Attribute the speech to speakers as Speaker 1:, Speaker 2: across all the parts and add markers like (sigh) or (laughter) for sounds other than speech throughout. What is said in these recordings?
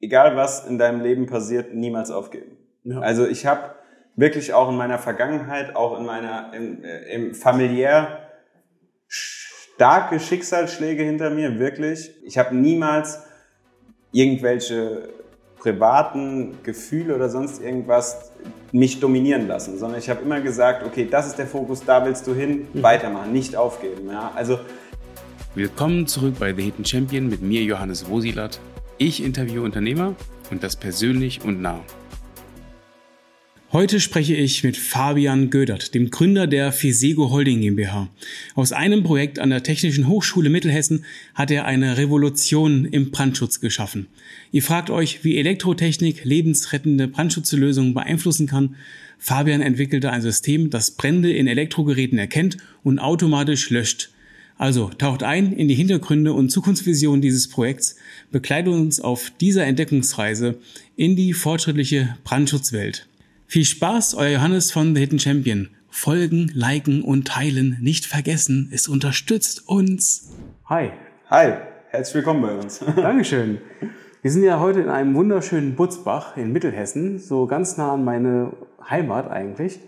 Speaker 1: egal was in deinem Leben passiert, niemals aufgeben. Ja. Also ich habe wirklich auch in meiner Vergangenheit, auch in meiner im, äh, im familiär starke Schicksalsschläge hinter mir, wirklich. Ich habe niemals irgendwelche privaten Gefühle oder sonst irgendwas mich dominieren lassen, sondern ich habe immer gesagt, okay, das ist der Fokus, da willst du hin, mhm. weitermachen, nicht aufgeben. Ja? Also
Speaker 2: Willkommen zurück bei The Hidden Champion mit mir, Johannes Wosilat. Ich interviewe Unternehmer und das persönlich und nah. Heute spreche ich mit Fabian Gödert, dem Gründer der Fisego Holding GmbH. Aus einem Projekt an der Technischen Hochschule Mittelhessen hat er eine Revolution im Brandschutz geschaffen. Ihr fragt euch, wie Elektrotechnik lebensrettende Brandschutzlösungen beeinflussen kann. Fabian entwickelte ein System, das Brände in Elektrogeräten erkennt und automatisch löscht. Also taucht ein in die Hintergründe und Zukunftsvision dieses Projekts, begleitet uns auf dieser Entdeckungsreise in die fortschrittliche Brandschutzwelt. Viel Spaß, euer Johannes von The Hidden Champion. Folgen, liken und teilen nicht vergessen. Es unterstützt uns.
Speaker 1: Hi. Hi. Herzlich willkommen bei uns. (laughs)
Speaker 2: Dankeschön. Wir sind ja heute in einem wunderschönen Butzbach in Mittelhessen, so ganz nah an meine Heimat eigentlich.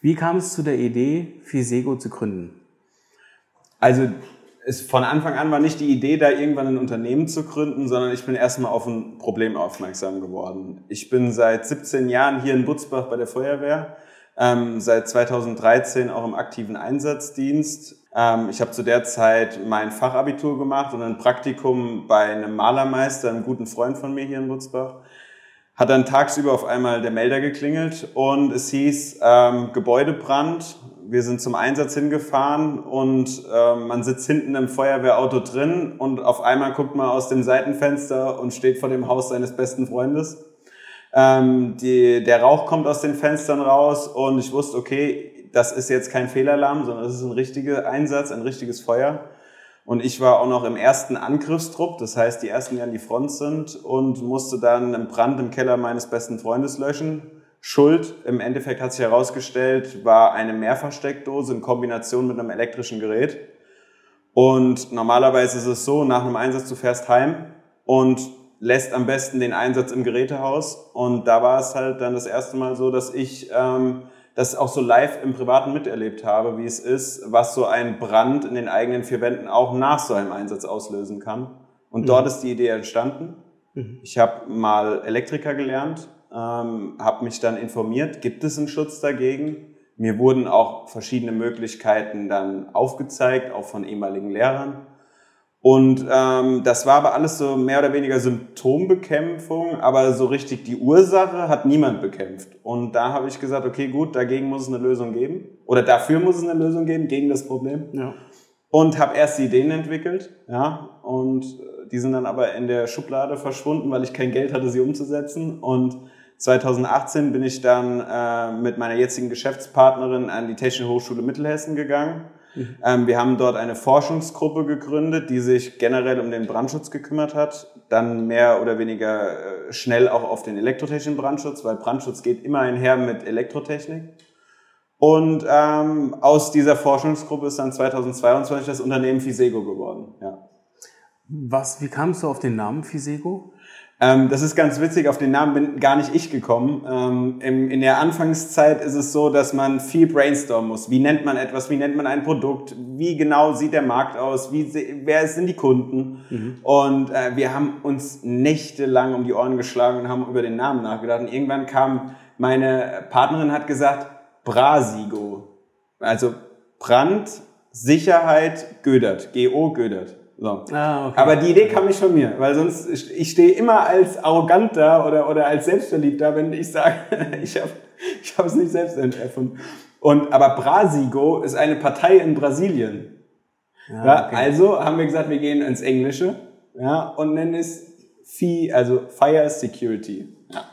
Speaker 2: Wie kam es zu der Idee, Fisego zu gründen?
Speaker 1: Also es von Anfang an war nicht die Idee, da irgendwann ein Unternehmen zu gründen, sondern ich bin erstmal auf ein Problem aufmerksam geworden. Ich bin seit 17 Jahren hier in Butzbach bei der Feuerwehr, ähm, seit 2013 auch im aktiven Einsatzdienst. Ähm, ich habe zu der Zeit mein Fachabitur gemacht und ein Praktikum bei einem Malermeister, einem guten Freund von mir hier in Butzbach. Hat dann tagsüber auf einmal der Melder geklingelt und es hieß ähm, Gebäudebrand wir sind zum Einsatz hingefahren und äh, man sitzt hinten im Feuerwehrauto drin und auf einmal guckt man aus dem Seitenfenster und steht vor dem Haus seines besten Freundes. Ähm, die, der Rauch kommt aus den Fenstern raus und ich wusste, okay, das ist jetzt kein Fehlalarm, sondern das ist ein richtiger Einsatz, ein richtiges Feuer. Und ich war auch noch im ersten Angriffstrupp, das heißt, die ersten, die an die Front sind und musste dann einen Brand im Keller meines besten Freundes löschen Schuld, im Endeffekt hat sich herausgestellt, war eine Mehrfachsteckdose in Kombination mit einem elektrischen Gerät. Und normalerweise ist es so, nach einem Einsatz, du fährst heim und lässt am besten den Einsatz im Gerätehaus. Und da war es halt dann das erste Mal so, dass ich ähm, das auch so live im Privaten miterlebt habe, wie es ist, was so ein Brand in den eigenen vier Wänden auch nach so einem Einsatz auslösen kann. Und mhm. dort ist die Idee entstanden. Mhm. Ich habe mal Elektriker gelernt ähm, habe mich dann informiert, gibt es einen Schutz dagegen? Mir wurden auch verschiedene Möglichkeiten dann aufgezeigt, auch von ehemaligen Lehrern. Und ähm, das war aber alles so mehr oder weniger Symptombekämpfung, aber so richtig die Ursache hat niemand bekämpft. Und da habe ich gesagt, okay, gut, dagegen muss es eine Lösung geben. Oder dafür muss es eine Lösung geben, gegen das Problem. Ja. Und habe erst Ideen entwickelt, ja, und äh, die sind dann aber in der Schublade verschwunden, weil ich kein Geld hatte, sie umzusetzen. Und 2018 bin ich dann äh, mit meiner jetzigen Geschäftspartnerin an die Technische Hochschule Mittelhessen gegangen. Mhm. Ähm, wir haben dort eine Forschungsgruppe gegründet, die sich generell um den Brandschutz gekümmert hat. Dann mehr oder weniger äh, schnell auch auf den elektrotechnischen Brandschutz, weil Brandschutz geht immer einher mit Elektrotechnik. Und ähm, aus dieser Forschungsgruppe ist dann 2022 das Unternehmen Fisego geworden. Ja.
Speaker 2: Was, wie kamst du auf den Namen Fisego?
Speaker 1: Ähm, das ist ganz witzig, auf den Namen bin gar nicht ich gekommen. Ähm, im, in der Anfangszeit ist es so, dass man viel brainstormen muss. Wie nennt man etwas? Wie nennt man ein Produkt? Wie genau sieht der Markt aus? Wie, wer sind die Kunden? Mhm. Und äh, wir haben uns nächtelang um die Ohren geschlagen und haben über den Namen nachgedacht. Und irgendwann kam meine Partnerin hat gesagt, Brasigo. Also Brand, Sicherheit, Gödert. G-O, Gödert. So. Ah, okay. Aber die Idee kam nicht von mir, weil sonst, ich stehe immer als arrogant da oder, oder als selbstverliebt da, wenn ich sage, (laughs) ich habe ich es nicht selbst erfunden. Und, aber Brasigo ist eine Partei in Brasilien. Ah, ja, okay. Also haben wir gesagt, wir gehen ins Englische ja, und nennen es FI, also Fire Security. Ja.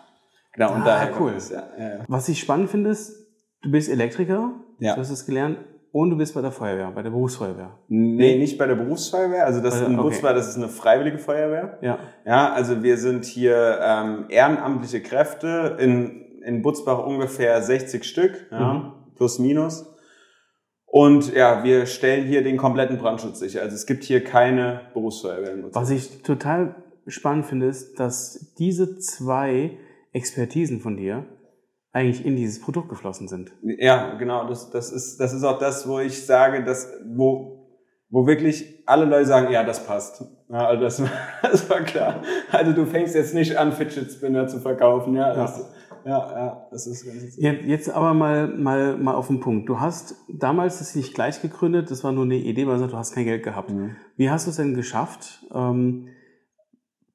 Speaker 2: Genau, ah, und daher cool. Es, ja, ja. Was ich spannend finde, ist, du bist Elektriker, ja. du hast es gelernt, und du bist bei der Feuerwehr, bei der Berufsfeuerwehr?
Speaker 1: Nee, nicht bei der Berufsfeuerwehr. Also das ist in okay. das ist eine freiwillige Feuerwehr. Ja. Ja, also wir sind hier ähm, ehrenamtliche Kräfte in, in Butzbach ungefähr 60 Stück, ja, mhm. plus minus. Und ja, wir stellen hier den kompletten Brandschutz sicher. Also es gibt hier keine Berufsfeuerwehr in
Speaker 2: Butzbach. Was ich total spannend finde, ist, dass diese zwei Expertisen von dir eigentlich in dieses Produkt geflossen sind.
Speaker 1: Ja, genau. Das, das, ist, das ist auch das, wo ich sage, dass, wo, wo wirklich alle Leute sagen, ja, das passt. Ja, also das, (laughs) das war klar. Also du fängst jetzt nicht an, Fidget Spinner zu verkaufen. Ja, das, ja, ja, das ist ganz
Speaker 2: jetzt, jetzt aber mal, mal, mal auf den Punkt. Du hast damals das nicht gleich gegründet, das war nur eine Idee, weil du hast kein Geld gehabt. Mhm. Wie hast du es denn geschafft, ähm,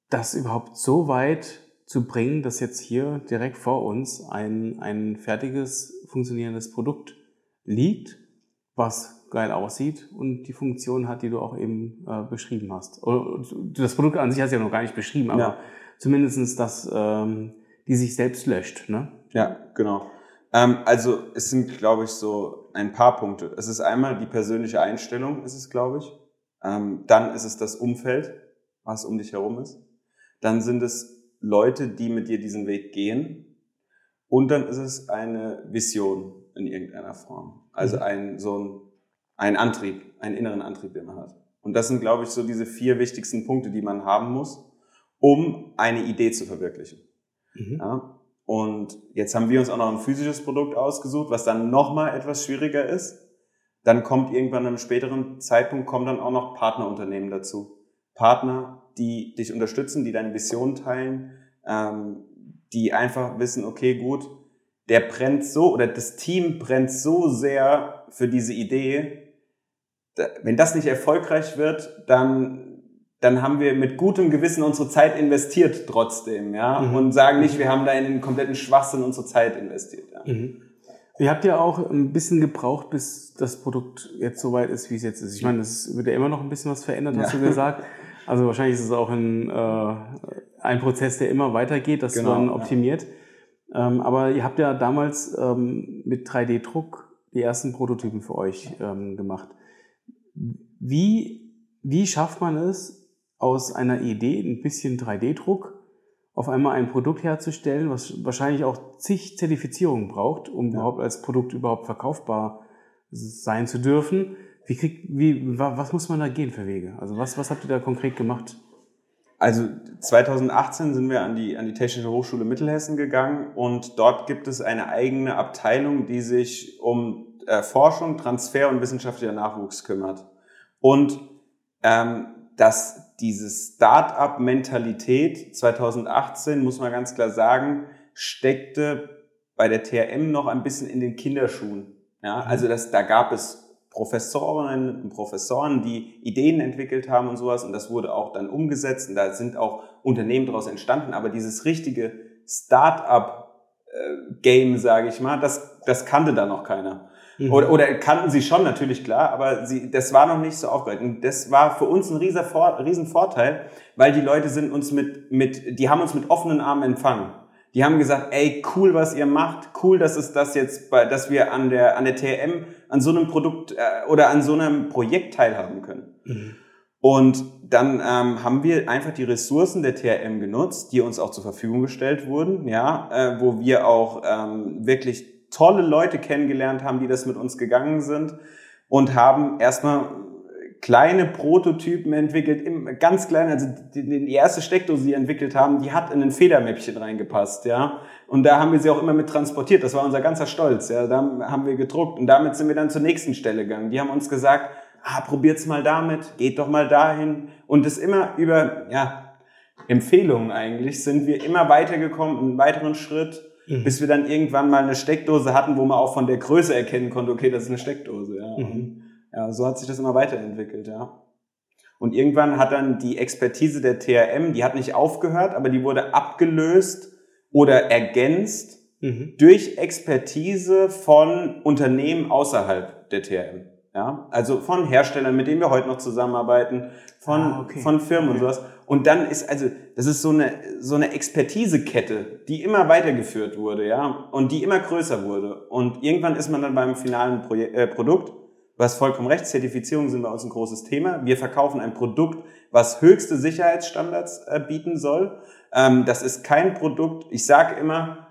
Speaker 2: das überhaupt so weit zu bringen, dass jetzt hier direkt vor uns ein, ein fertiges, funktionierendes Produkt liegt, was geil aussieht und die Funktion hat, die du auch eben äh, beschrieben hast. Das Produkt an sich hast du ja noch gar nicht beschrieben, aber ja. zumindestens dass ähm, die sich selbst löscht. Ne?
Speaker 1: Ja, genau. Ähm, also es sind, glaube ich, so ein paar Punkte. Es ist einmal die persönliche Einstellung, ist es, glaube ich. Ähm, dann ist es das Umfeld, was um dich herum ist. Dann sind es Leute, die mit dir diesen Weg gehen. Und dann ist es eine Vision in irgendeiner Form. Also mhm. ein, so ein, ein Antrieb, einen inneren Antrieb, den man hat. Und das sind, glaube ich, so diese vier wichtigsten Punkte, die man haben muss, um eine Idee zu verwirklichen. Mhm. Ja? Und jetzt haben wir uns auch noch ein physisches Produkt ausgesucht, was dann nochmal etwas schwieriger ist. Dann kommt irgendwann an einem späteren Zeitpunkt kommen dann auch noch Partnerunternehmen dazu. Partner, die dich unterstützen, die deine Vision teilen, ähm, die einfach wissen, okay, gut, der brennt so oder das Team brennt so sehr für diese Idee. Wenn das nicht erfolgreich wird, dann, dann haben wir mit gutem Gewissen unsere Zeit investiert trotzdem, ja, mhm. und sagen nicht, wir haben da in den kompletten Schwachsinn unsere Zeit investiert. Ja. Mhm.
Speaker 2: Ihr habt ja auch ein bisschen gebraucht, bis das Produkt jetzt so weit ist, wie es jetzt ist. Ich meine, es wird ja immer noch ein bisschen was verändert, hast ja. du gesagt. (laughs) Also wahrscheinlich ist es auch ein, äh, ein Prozess, der immer weitergeht, das genau, man optimiert. Ja. Ähm, aber ihr habt ja damals ähm, mit 3D-Druck die ersten Prototypen für euch ähm, gemacht. Wie, wie schafft man es, aus einer Idee, ein bisschen 3D-Druck, auf einmal ein Produkt herzustellen, was wahrscheinlich auch zig Zertifizierungen braucht, um ja. überhaupt als Produkt überhaupt verkaufbar sein zu dürfen? Wie kriegt, wie, was muss man da gehen für Wege? Also was, was habt ihr da konkret gemacht?
Speaker 1: Also 2018 sind wir an die, an die Technische Hochschule Mittelhessen gegangen und dort gibt es eine eigene Abteilung, die sich um äh, Forschung, Transfer und wissenschaftlicher Nachwuchs kümmert. Und ähm, dass diese Start-up-Mentalität 2018, muss man ganz klar sagen, steckte bei der TRM noch ein bisschen in den Kinderschuhen. Ja, also das, da gab es Professorinnen und Professoren, die Ideen entwickelt haben und sowas. Und das wurde auch dann umgesetzt. Und da sind auch Unternehmen daraus entstanden. Aber dieses richtige Start-up-Game, äh, sage ich mal, das, das kannte da noch keiner. Mhm. Oder, oder kannten sie schon, natürlich klar, aber sie, das war noch nicht so aufgereiht. Und das war für uns ein riesen, riesen Vorteil, weil die Leute sind uns mit, mit, die haben uns mit offenen Armen empfangen. Die haben gesagt, ey, cool, was ihr macht, cool, dass es das jetzt, bei, dass wir an der, an der TM an so einem Produkt äh, oder an so einem Projekt teilhaben können. Mhm. Und dann ähm, haben wir einfach die Ressourcen der TRM genutzt, die uns auch zur Verfügung gestellt wurden, ja, äh, wo wir auch ähm, wirklich tolle Leute kennengelernt haben, die das mit uns gegangen sind und haben erstmal kleine Prototypen entwickelt, ganz klein, also die, die erste Steckdose, die wir entwickelt haben, die hat in ein Federmäppchen reingepasst, ja. Und da haben wir sie auch immer mit transportiert. Das war unser ganzer Stolz, ja. Da haben wir gedruckt und damit sind wir dann zur nächsten Stelle gegangen. Die haben uns gesagt, ah, probiert's mal damit, geht doch mal dahin. Und das immer über, ja, Empfehlungen eigentlich, sind wir immer weitergekommen, einen weiteren Schritt, mhm. bis wir dann irgendwann mal eine Steckdose hatten, wo man auch von der Größe erkennen konnte, okay, das ist eine Steckdose, ja. Mhm. Ja, so hat sich das immer weiterentwickelt, ja. Und irgendwann hat dann die Expertise der TRM, die hat nicht aufgehört, aber die wurde abgelöst oder ergänzt mhm. durch Expertise von Unternehmen außerhalb der TRM. Ja, also von Herstellern, mit denen wir heute noch zusammenarbeiten, von, ah, okay. von Firmen okay. und sowas. Und dann ist also, das ist so eine, so eine Expertisekette, die immer weitergeführt wurde, ja, und die immer größer wurde. Und irgendwann ist man dann beim finalen Projek äh, Produkt Du hast vollkommen recht, Zertifizierung sind bei uns ein großes Thema. Wir verkaufen ein Produkt, was höchste Sicherheitsstandards äh, bieten soll. Ähm, das ist kein Produkt, ich sage immer,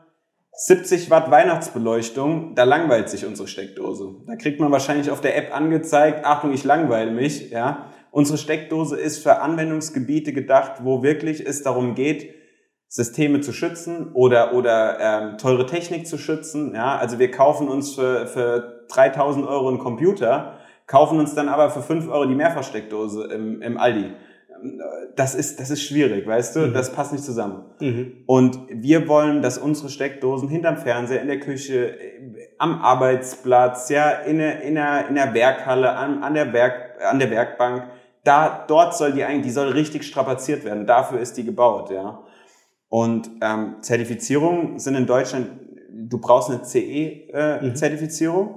Speaker 1: 70 Watt Weihnachtsbeleuchtung, da langweilt sich unsere Steckdose. Da kriegt man wahrscheinlich auf der App angezeigt, Achtung, ich langweile mich, ja. Unsere Steckdose ist für Anwendungsgebiete gedacht, wo wirklich es darum geht, Systeme zu schützen oder, oder ähm, teure Technik zu schützen. Ja? Also wir kaufen uns für, für 3000 Euro einen Computer, kaufen uns dann aber für 5 Euro die Mehrfachsteckdose im, im Aldi. Das ist, das ist schwierig, weißt du? Mhm. Das passt nicht zusammen. Mhm. Und wir wollen, dass unsere Steckdosen hinterm Fernseher, in der Küche, am Arbeitsplatz, ja, in der, in der, in der Werkhalle, an, an, der Werk, an der Werkbank, da, dort soll die eigentlich, die soll richtig strapaziert werden. Dafür ist die gebaut, ja. Und ähm, Zertifizierungen sind in Deutschland, du brauchst eine CE-Zertifizierung.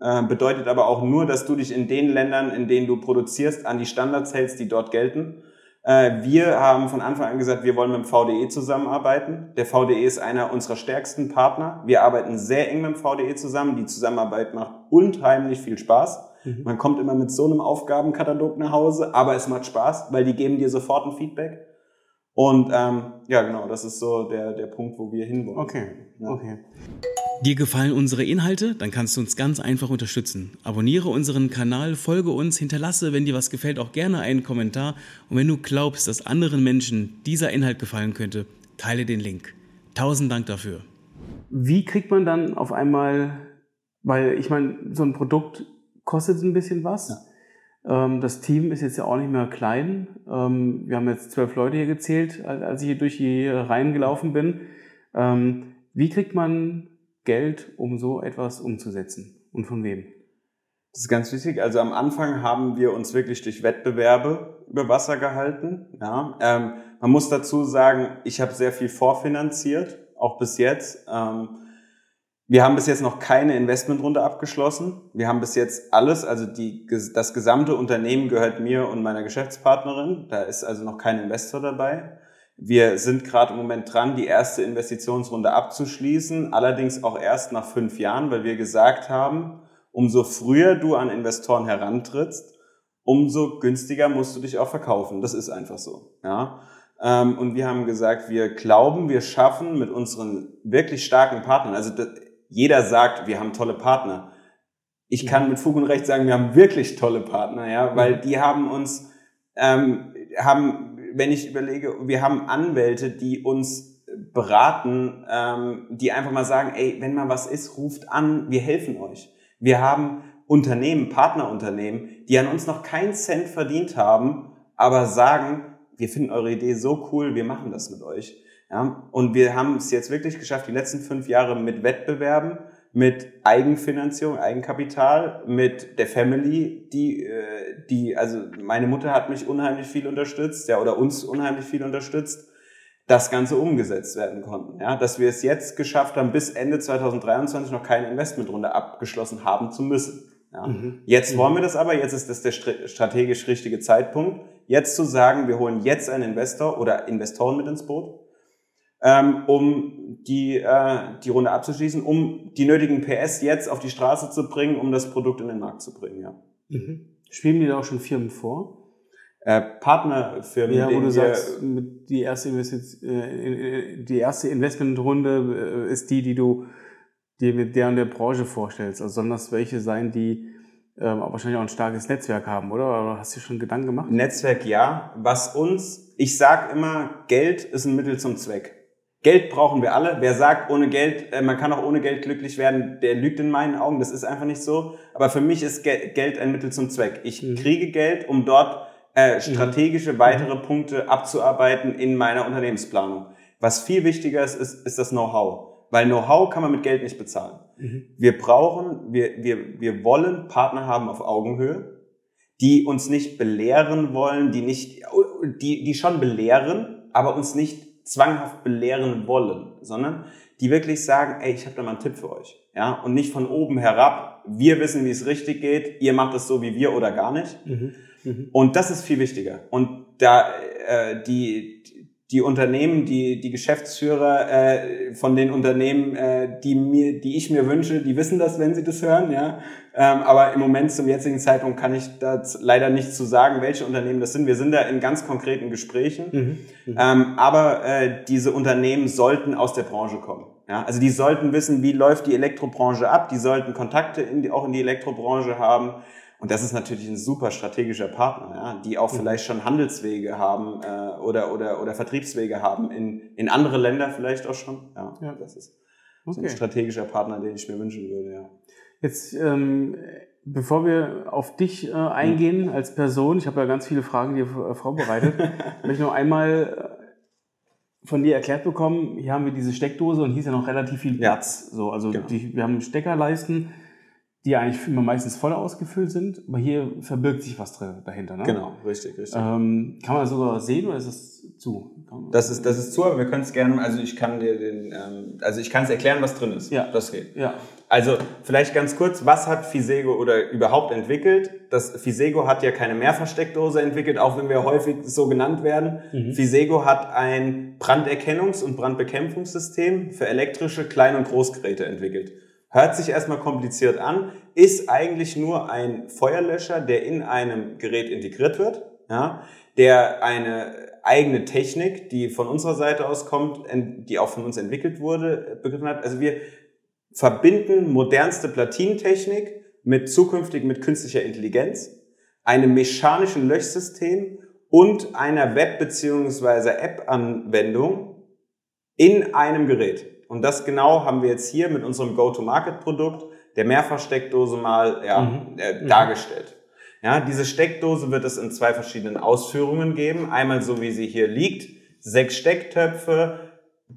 Speaker 1: Äh, mhm. äh, bedeutet aber auch nur, dass du dich in den Ländern, in denen du produzierst, an die Standards hältst, die dort gelten. Äh, wir haben von Anfang an gesagt, wir wollen mit dem VDE zusammenarbeiten. Der VDE ist einer unserer stärksten Partner. Wir arbeiten sehr eng mit dem VDE zusammen. Die Zusammenarbeit macht unheimlich viel Spaß. Mhm. Man kommt immer mit so einem Aufgabenkatalog nach Hause, aber es macht Spaß, weil die geben dir sofort ein Feedback. Und ähm, ja, genau, das ist so der, der Punkt, wo wir hinwollen.
Speaker 2: Okay, ja. okay. Dir gefallen unsere Inhalte? Dann kannst du uns ganz einfach unterstützen. Abonniere unseren Kanal, folge uns, hinterlasse, wenn dir was gefällt, auch gerne einen Kommentar. Und wenn du glaubst, dass anderen Menschen dieser Inhalt gefallen könnte, teile den Link. Tausend Dank dafür. Wie kriegt man dann auf einmal, weil ich meine, so ein Produkt kostet ein bisschen was. Ja. Ähm, das Team ist jetzt ja auch nicht mehr klein. Ähm, wir haben jetzt zwölf Leute hier gezählt, als ich hier durch die Reihen gelaufen bin. Ähm, wie kriegt man Geld, um so etwas umzusetzen? Und von wem?
Speaker 1: Das ist ganz wichtig. Also am Anfang haben wir uns wirklich durch Wettbewerbe über Wasser gehalten. Ja, ähm, man muss dazu sagen, ich habe sehr viel vorfinanziert, auch bis jetzt. Ähm, wir haben bis jetzt noch keine Investmentrunde abgeschlossen. Wir haben bis jetzt alles, also die, das gesamte Unternehmen gehört mir und meiner Geschäftspartnerin. Da ist also noch kein Investor dabei. Wir sind gerade im Moment dran, die erste Investitionsrunde abzuschließen, allerdings auch erst nach fünf Jahren, weil wir gesagt haben, umso früher du an Investoren herantrittst, umso günstiger musst du dich auch verkaufen. Das ist einfach so. Ja. Ähm, und wir haben gesagt, wir glauben, wir schaffen mit unseren wirklich starken Partnern, also jeder sagt, wir haben tolle Partner. Ich kann mit Fug und Recht sagen, wir haben wirklich tolle Partner, ja, weil die haben uns, ähm, haben, wenn ich überlege, wir haben Anwälte, die uns beraten, ähm, die einfach mal sagen, ey, wenn mal was ist, ruft an, wir helfen euch. Wir haben Unternehmen, Partnerunternehmen, die an uns noch keinen Cent verdient haben, aber sagen, wir finden eure Idee so cool, wir machen das mit euch. Ja, und wir haben es jetzt wirklich geschafft, die letzten fünf Jahre mit Wettbewerben, mit Eigenfinanzierung, Eigenkapital, mit der Family, die, äh, die, also meine Mutter hat mich unheimlich viel unterstützt, ja, oder uns unheimlich viel unterstützt, das Ganze umgesetzt werden konnten. Ja, dass wir es jetzt geschafft haben, bis Ende 2023 noch keine Investmentrunde abgeschlossen haben zu müssen. Ja. Mhm. Jetzt wollen wir das aber, jetzt ist das der strategisch richtige Zeitpunkt, jetzt zu sagen, wir holen jetzt einen Investor oder Investoren mit ins Boot ähm, um die, äh, die Runde abzuschließen, um die nötigen PS jetzt auf die Straße zu bringen, um das Produkt in den Markt zu bringen. Ja.
Speaker 2: Mhm. Spielen die da auch schon Firmen vor?
Speaker 1: Äh, Partnerfirmen.
Speaker 2: Ja, wo du sagst, die erste, äh, die erste Investmentrunde äh, ist die, die du dir mit der und der Branche vorstellst. Also sollen das welche sein, die ähm, wahrscheinlich auch ein starkes Netzwerk haben, oder? Oder hast du schon Gedanken gemacht?
Speaker 1: Netzwerk ja. Was uns, ich sag immer, Geld ist ein Mittel zum Zweck. Geld brauchen wir alle. Wer sagt, ohne Geld, äh, man kann auch ohne Geld glücklich werden, der lügt in meinen Augen. Das ist einfach nicht so. Aber für mich ist Geld ein Mittel zum Zweck. Ich mhm. kriege Geld, um dort äh, mhm. strategische mhm. weitere Punkte abzuarbeiten in meiner Unternehmensplanung. Was viel wichtiger ist, ist, ist das Know-how. Weil Know-how kann man mit Geld nicht bezahlen. Mhm. Wir brauchen, wir, wir, wir wollen Partner haben auf Augenhöhe, die uns nicht belehren wollen, die nicht, die, die schon belehren, aber uns nicht zwanghaft belehren wollen, sondern die wirklich sagen, ey, ich habe da mal einen Tipp für euch. Ja, und nicht von oben herab, wir wissen, wie es richtig geht, ihr macht es so wie wir oder gar nicht. Mhm. Mhm. Und das ist viel wichtiger. Und da äh, die die Unternehmen, die, die Geschäftsführer äh, von den Unternehmen, äh, die, mir, die ich mir wünsche, die wissen das, wenn sie das hören. Ja? Ähm, aber im Moment zum jetzigen Zeitpunkt kann ich da leider nicht zu sagen, welche Unternehmen das sind. Wir sind da in ganz konkreten Gesprächen. Mhm. Mhm. Ähm, aber äh, diese Unternehmen sollten aus der Branche kommen. Ja? Also die sollten wissen, wie läuft die Elektrobranche ab. Die sollten Kontakte in die, auch in die Elektrobranche haben. Und das ist natürlich ein super strategischer Partner, ja, die auch mhm. vielleicht schon Handelswege haben äh, oder, oder, oder Vertriebswege haben in, in andere Länder vielleicht auch schon. Ja, ja. das ist okay. so ein strategischer Partner, den ich mir wünschen würde. Ja.
Speaker 2: Jetzt, ähm, bevor wir auf dich äh, eingehen mhm. als Person, ich habe ja ganz viele Fragen dir äh, vorbereitet, (laughs) möchte ich noch einmal äh, von dir erklärt bekommen, hier haben wir diese Steckdose und hier ist ja noch relativ viel Platz. Ja. So, also genau. die, wir haben Steckerleisten die eigentlich immer meistens voll ausgefüllt sind, aber hier verbirgt sich was dahinter. Ne?
Speaker 1: Genau, richtig, richtig.
Speaker 2: Ähm, kann man das sogar sehen oder ist das zu?
Speaker 1: Das ist, das ist zu, aber wir können es gerne, also ich kann dir den, ähm, also ich kann es erklären, was drin ist.
Speaker 2: Ja.
Speaker 1: Das geht.
Speaker 2: Ja.
Speaker 1: Also vielleicht ganz kurz, was hat Fisego oder überhaupt entwickelt? Das Fisego hat ja keine Mehrversteckdose entwickelt, auch wenn wir häufig so genannt werden. Mhm. Fisego hat ein Branderkennungs- und Brandbekämpfungssystem für elektrische Klein- und Großgeräte entwickelt. Hört sich erstmal kompliziert an, ist eigentlich nur ein Feuerlöscher, der in einem Gerät integriert wird, ja, der eine eigene Technik, die von unserer Seite aus kommt, die auch von uns entwickelt wurde, begriffen hat. Also wir verbinden modernste Platinentechnik mit zukünftig mit künstlicher Intelligenz, einem mechanischen Löschsystem und einer Web- bzw. App-Anwendung in einem Gerät. Und das genau haben wir jetzt hier mit unserem Go-to-Market-Produkt der Mehrfachsteckdose mal ja, mhm. äh, mhm. dargestellt. Ja, diese Steckdose wird es in zwei verschiedenen Ausführungen geben. Einmal so wie sie hier liegt, sechs Stecktöpfe,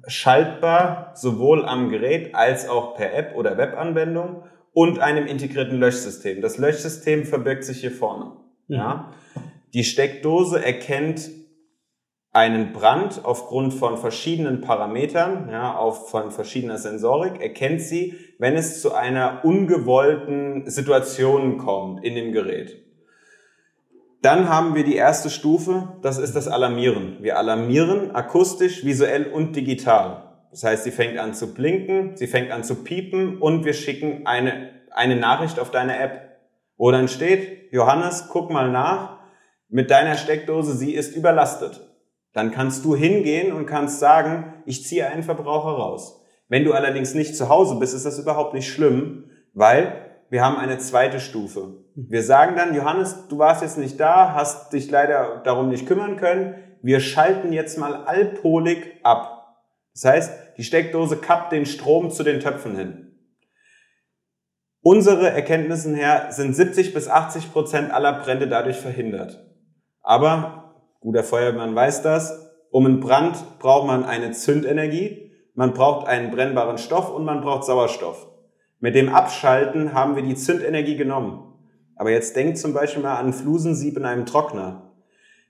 Speaker 1: schaltbar sowohl am Gerät als auch per App oder Webanwendung und einem integrierten Löschsystem. Das Löschsystem verbirgt sich hier vorne. Mhm. Ja. Die Steckdose erkennt einen Brand aufgrund von verschiedenen Parametern, ja, auf, von verschiedener Sensorik, erkennt sie, wenn es zu einer ungewollten Situation kommt in dem Gerät. Dann haben wir die erste Stufe, das ist das Alarmieren. Wir alarmieren akustisch, visuell und digital. Das heißt, sie fängt an zu blinken, sie fängt an zu piepen und wir schicken eine, eine Nachricht auf deine App, wo dann steht, Johannes, guck mal nach, mit deiner Steckdose, sie ist überlastet. Dann kannst du hingehen und kannst sagen, ich ziehe einen Verbraucher raus. Wenn du allerdings nicht zu Hause bist, ist das überhaupt nicht schlimm, weil wir haben eine zweite Stufe. Wir sagen dann, Johannes, du warst jetzt nicht da, hast dich leider darum nicht kümmern können. Wir schalten jetzt mal allpolig ab. Das heißt, die Steckdose kappt den Strom zu den Töpfen hin. Unsere Erkenntnissen her sind 70 bis 80 Prozent aller Brände dadurch verhindert. Aber Guter Feuerwehrmann weiß das. Um einen Brand braucht man eine Zündenergie, man braucht einen brennbaren Stoff und man braucht Sauerstoff. Mit dem Abschalten haben wir die Zündenergie genommen. Aber jetzt denk zum Beispiel mal an Flusensieb in einem Trockner.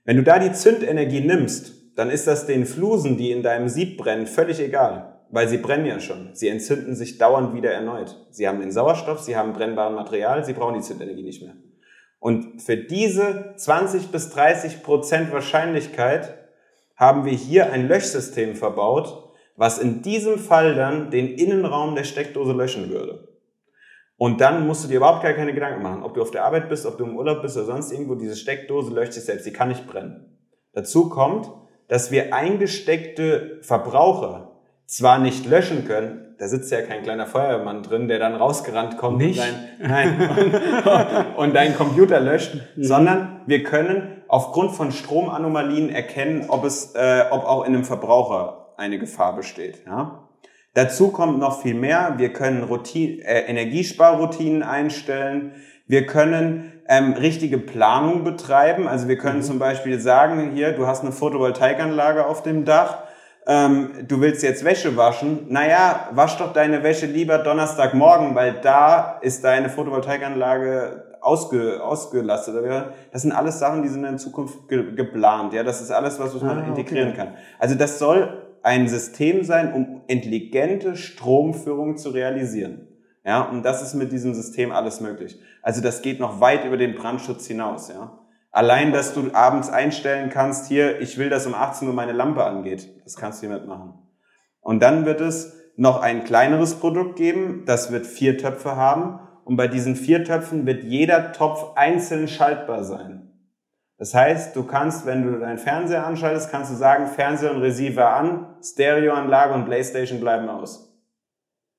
Speaker 1: Wenn du da die Zündenergie nimmst, dann ist das den Flusen, die in deinem Sieb brennen, völlig egal. Weil sie brennen ja schon. Sie entzünden sich dauernd wieder erneut. Sie haben den Sauerstoff, sie haben brennbaren Material, sie brauchen die Zündenergie nicht mehr. Und für diese 20 bis 30 Prozent Wahrscheinlichkeit haben wir hier ein Löschsystem verbaut, was in diesem Fall dann den Innenraum der Steckdose löschen würde. Und dann musst du dir überhaupt gar keine Gedanken machen, ob du auf der Arbeit bist, ob du im Urlaub bist oder sonst irgendwo, diese Steckdose löscht sich selbst, sie kann nicht brennen. Dazu kommt, dass wir eingesteckte Verbraucher zwar nicht löschen können, da sitzt ja kein kleiner Feuerwehrmann drin, der dann rausgerannt kommt
Speaker 2: nicht?
Speaker 1: und, dein, nein, und, (laughs) und deinen Computer löscht, mhm. sondern wir können aufgrund von Stromanomalien erkennen, ob es, äh, ob auch in einem Verbraucher eine Gefahr besteht. Ja? Dazu kommt noch viel mehr. Wir können Routine, äh, Energiesparroutinen einstellen. Wir können ähm, richtige Planung betreiben. Also wir können mhm. zum Beispiel sagen, hier, du hast eine Photovoltaikanlage auf dem Dach ähm, du willst jetzt Wäsche waschen, naja, wasch doch deine Wäsche lieber Donnerstagmorgen, weil da ist deine Photovoltaikanlage ausge, ausgelastet. Das sind alles Sachen, die sind in Zukunft ge geplant. Ja, das ist alles, was man ah, integrieren okay. kann. Also das soll ein System sein, um intelligente Stromführung zu realisieren. Ja, und das ist mit diesem System alles möglich. Also das geht noch weit über den Brandschutz hinaus. Ja. Allein, dass du abends einstellen kannst, hier, ich will, dass um 18 Uhr meine Lampe angeht. Das kannst du hiermit machen. Und dann wird es noch ein kleineres Produkt geben, das wird vier Töpfe haben. Und bei diesen vier Töpfen wird jeder Topf einzeln schaltbar sein. Das heißt, du kannst, wenn du deinen Fernseher anschaltest, kannst du sagen, Fernseher und Receiver an, Stereoanlage und Playstation bleiben aus.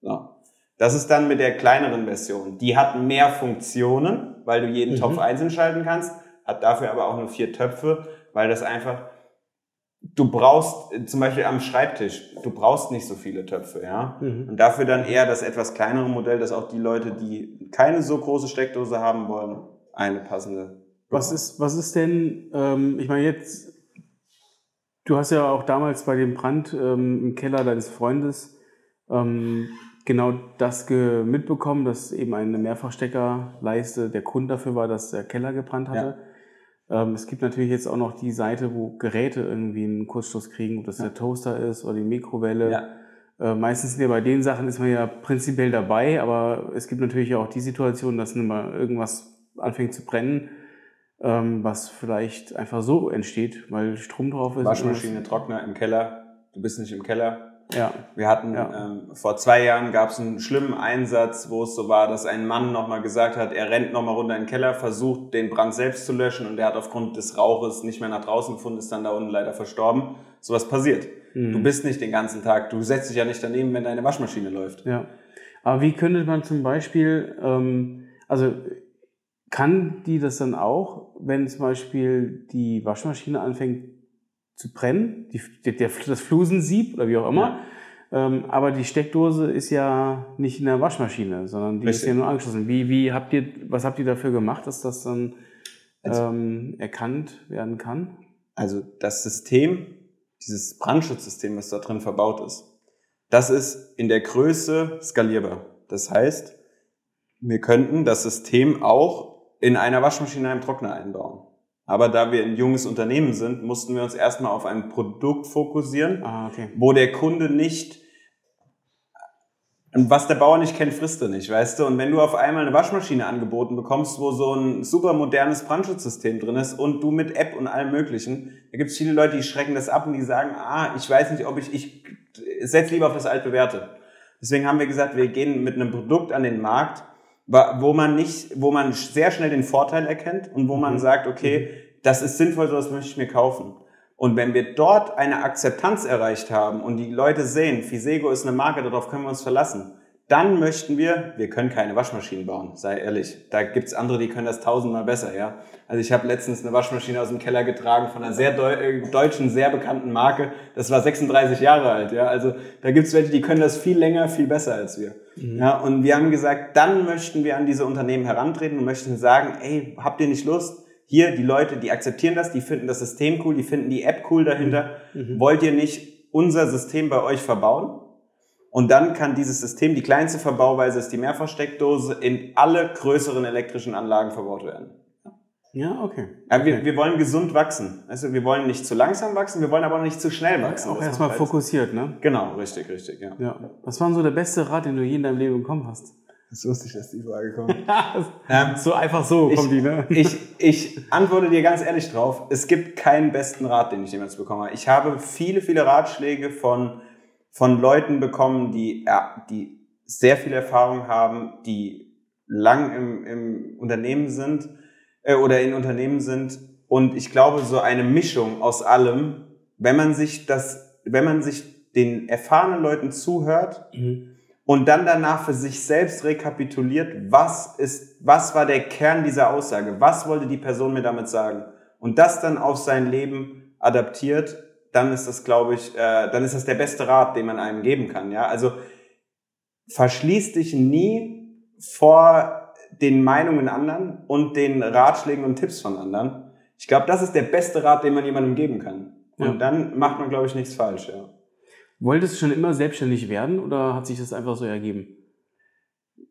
Speaker 1: So. Das ist dann mit der kleineren Version. Die hat mehr Funktionen, weil du jeden mhm. Topf einzeln schalten kannst, hat dafür aber auch nur vier Töpfe, weil das einfach, du brauchst zum Beispiel am Schreibtisch, du brauchst nicht so viele Töpfe, ja. Mhm. Und dafür dann eher das etwas kleinere Modell, dass auch die Leute, die keine so große Steckdose haben wollen, eine passende.
Speaker 2: Was ist, was ist denn, ähm, ich meine jetzt, du hast ja auch damals bei dem Brand ähm, im Keller deines Freundes ähm, genau das mitbekommen, dass eben eine Mehrfachsteckerleiste der Grund dafür war, dass der Keller gebrannt hatte. Ja. Ähm, es gibt natürlich jetzt auch noch die Seite, wo Geräte irgendwie einen Kurzschluss kriegen, ob das ja. der Toaster ist oder die Mikrowelle. Ja. Äh, meistens sind ja bei den Sachen ist man ja prinzipiell dabei, aber es gibt natürlich auch die Situation, dass mal irgendwas anfängt zu brennen, ähm, was vielleicht einfach so entsteht, weil Strom drauf ist.
Speaker 1: Waschmaschine, Trockner im Keller. Du bist nicht im Keller, ja. Wir hatten ja. ähm, vor zwei Jahren gab es einen schlimmen Einsatz, wo es so war, dass ein Mann nochmal gesagt hat, er rennt nochmal runter in den Keller, versucht den Brand selbst zu löschen und er hat aufgrund des Rauches nicht mehr nach draußen gefunden, ist dann da unten leider verstorben. Sowas passiert. Mhm. Du bist nicht den ganzen Tag, du setzt dich ja nicht daneben, wenn deine Waschmaschine läuft.
Speaker 2: Ja. Aber wie könnte man zum Beispiel, ähm, also kann die das dann auch, wenn zum Beispiel die Waschmaschine anfängt zu brennen, die, der, das Flusensieb oder wie auch immer. Ja. Ähm, aber die Steckdose ist ja nicht in der Waschmaschine, sondern die Richtig. ist ja nur angeschlossen. Wie, wie habt ihr, was habt ihr dafür gemacht, dass das dann also, ähm, erkannt werden kann?
Speaker 1: Also das System, dieses Brandschutzsystem, was da drin verbaut ist, das ist in der Größe skalierbar. Das heißt, wir könnten das System auch in einer Waschmaschine, einem Trockner einbauen. Aber da wir ein junges Unternehmen sind, mussten wir uns erstmal auf ein Produkt fokussieren, ah, okay. wo der Kunde nicht, was der Bauer nicht kennt, frisst er nicht, weißt du? Und wenn du auf einmal eine Waschmaschine angeboten bekommst, wo so ein super modernes Brandschutzsystem drin ist und du mit App und allem möglichen, da gibt es viele Leute, die schrecken das ab und die sagen, ah, ich weiß nicht, ob ich, ich setz lieber auf das altbewährte. Deswegen haben wir gesagt, wir gehen mit einem Produkt an den Markt, wo man nicht, wo man sehr schnell den Vorteil erkennt und wo man mhm. sagt, okay, mhm. das ist sinnvoll, sowas möchte ich mir kaufen. Und wenn wir dort eine Akzeptanz erreicht haben und die Leute sehen, Fisego ist eine Marke, darauf können wir uns verlassen, dann möchten wir, wir können keine Waschmaschinen bauen, sei ehrlich. Da gibt's andere, die können das tausendmal besser, ja. Also ich habe letztens eine Waschmaschine aus dem Keller getragen von einer sehr deu äh, deutschen, sehr bekannten Marke. Das war 36 Jahre alt, ja. Also da gibt's welche, die können das viel länger, viel besser als wir. Mhm. Ja, und wir haben gesagt, dann möchten wir an diese Unternehmen herantreten und möchten sagen, ey, habt ihr nicht Lust? Hier, die Leute, die akzeptieren das, die finden das System cool, die finden die App cool dahinter. Mhm. Wollt ihr nicht unser System bei euch verbauen? Und dann kann dieses System, die kleinste Verbauweise ist die Mehrfachsteckdose, in alle größeren elektrischen Anlagen verbaut werden.
Speaker 2: Ja, okay.
Speaker 1: Ja, wir, wir wollen gesund wachsen. Also wir wollen nicht zu langsam wachsen, wir wollen aber nicht zu schnell wachsen.
Speaker 2: Ja, auch erstmal fokussiert, ne?
Speaker 1: Genau, richtig, richtig, ja.
Speaker 2: ja. Was war denn so der beste Rat, den du je in deinem Leben bekommen hast?
Speaker 1: Das wusste ich, dass die Frage kommt. (laughs)
Speaker 2: ähm, so einfach so
Speaker 1: ich,
Speaker 2: kommt die, ne?
Speaker 1: Ich, ich antworte dir ganz ehrlich drauf. Es gibt keinen besten Rat, den ich jemals bekomme. Ich habe viele, viele Ratschläge von von Leuten bekommen, die, ja, die sehr viel Erfahrung haben, die lang im, im Unternehmen sind äh, oder in Unternehmen sind. Und ich glaube, so eine Mischung aus allem, wenn man sich das, wenn man sich den erfahrenen Leuten zuhört mhm. und dann danach für sich selbst rekapituliert, was ist, was war der Kern dieser Aussage? Was wollte die Person mir damit sagen? Und das dann auf sein Leben adaptiert, dann ist das, glaube ich, äh, dann ist das der beste Rat, den man einem geben kann. Ja, also verschließ dich nie vor den Meinungen anderen und den Ratschlägen und Tipps von anderen. Ich glaube, das ist der beste Rat, den man jemandem geben kann. Und ja. dann macht man, glaube ich, nichts falsch. Ja.
Speaker 2: Wolltest du schon immer selbstständig werden oder hat sich das einfach so ergeben?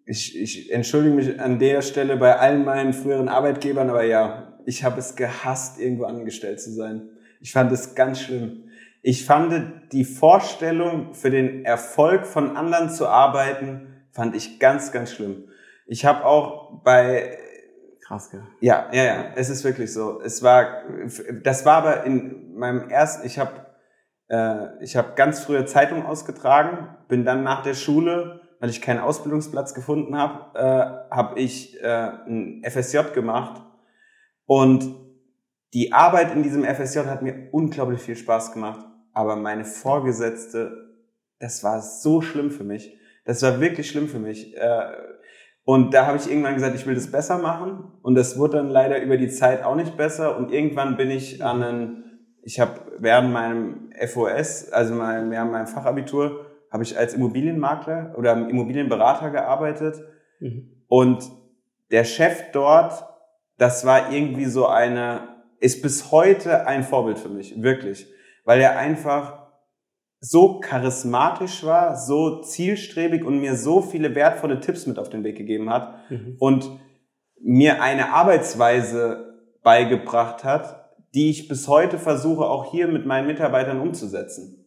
Speaker 1: Ich, ich entschuldige mich an der Stelle bei allen meinen früheren Arbeitgebern, aber ja, ich habe es gehasst, irgendwo angestellt zu sein. Ich fand es ganz schlimm. Ich fand die Vorstellung, für den Erfolg von anderen zu arbeiten, fand ich ganz, ganz schlimm. Ich habe auch bei
Speaker 2: Krass, gell?
Speaker 1: Ja, ja, ja, es ist wirklich so. Es war, das war aber in meinem ersten, ich habe äh, ich habe ganz frühe Zeitung ausgetragen, bin dann nach der Schule, weil ich keinen Ausbildungsplatz gefunden habe, äh, habe ich äh, ein FSJ gemacht und die Arbeit in diesem FSJ hat mir unglaublich viel Spaß gemacht, aber meine Vorgesetzte, das war so schlimm für mich. Das war wirklich schlimm für mich. Äh, Und da habe ich irgendwann gesagt, ich will das besser machen. Und das wurde dann leider über die Zeit auch nicht besser. Und irgendwann bin ich an einen, ich habe während meinem FOS, also während meinem Fachabitur, habe ich als Immobilienmakler oder Immobilienberater gearbeitet. Mhm. Und der Chef dort, das war irgendwie so eine, ist bis heute ein Vorbild für mich, wirklich. Weil er einfach so charismatisch war, so zielstrebig und mir so viele wertvolle Tipps mit auf den Weg gegeben hat mhm. und mir eine Arbeitsweise beigebracht hat, die ich bis heute versuche auch hier mit meinen Mitarbeitern umzusetzen.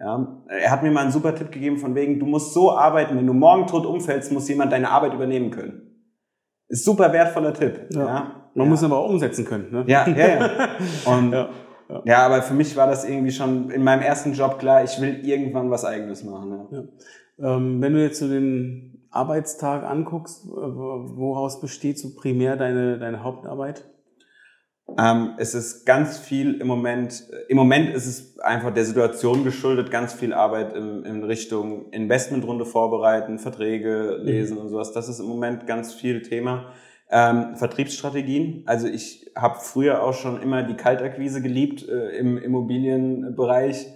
Speaker 1: Ja, er hat mir mal einen super Tipp gegeben von wegen, du musst so arbeiten, wenn du morgen tot umfällst, muss jemand deine Arbeit übernehmen können. Ist super wertvoller Tipp. Ja. ja.
Speaker 2: Man ja. muss aber auch umsetzen können. Ne?
Speaker 1: Ja, ja, ja. (laughs) Und ja. Ja. ja, aber für mich war das irgendwie schon in meinem ersten Job klar, ich will irgendwann was Eigenes machen.
Speaker 2: Ja. Ähm, wenn du jetzt so den Arbeitstag anguckst, woraus besteht so primär deine, deine Hauptarbeit?
Speaker 1: Ähm, es ist ganz viel im Moment, im Moment ist es einfach der Situation geschuldet, ganz viel Arbeit in, in Richtung Investmentrunde vorbereiten, Verträge lesen mhm. und sowas. Das ist im Moment ganz viel Thema. Ähm, Vertriebsstrategien. Also ich habe früher auch schon immer die Kaltakquise geliebt äh, im Immobilienbereich.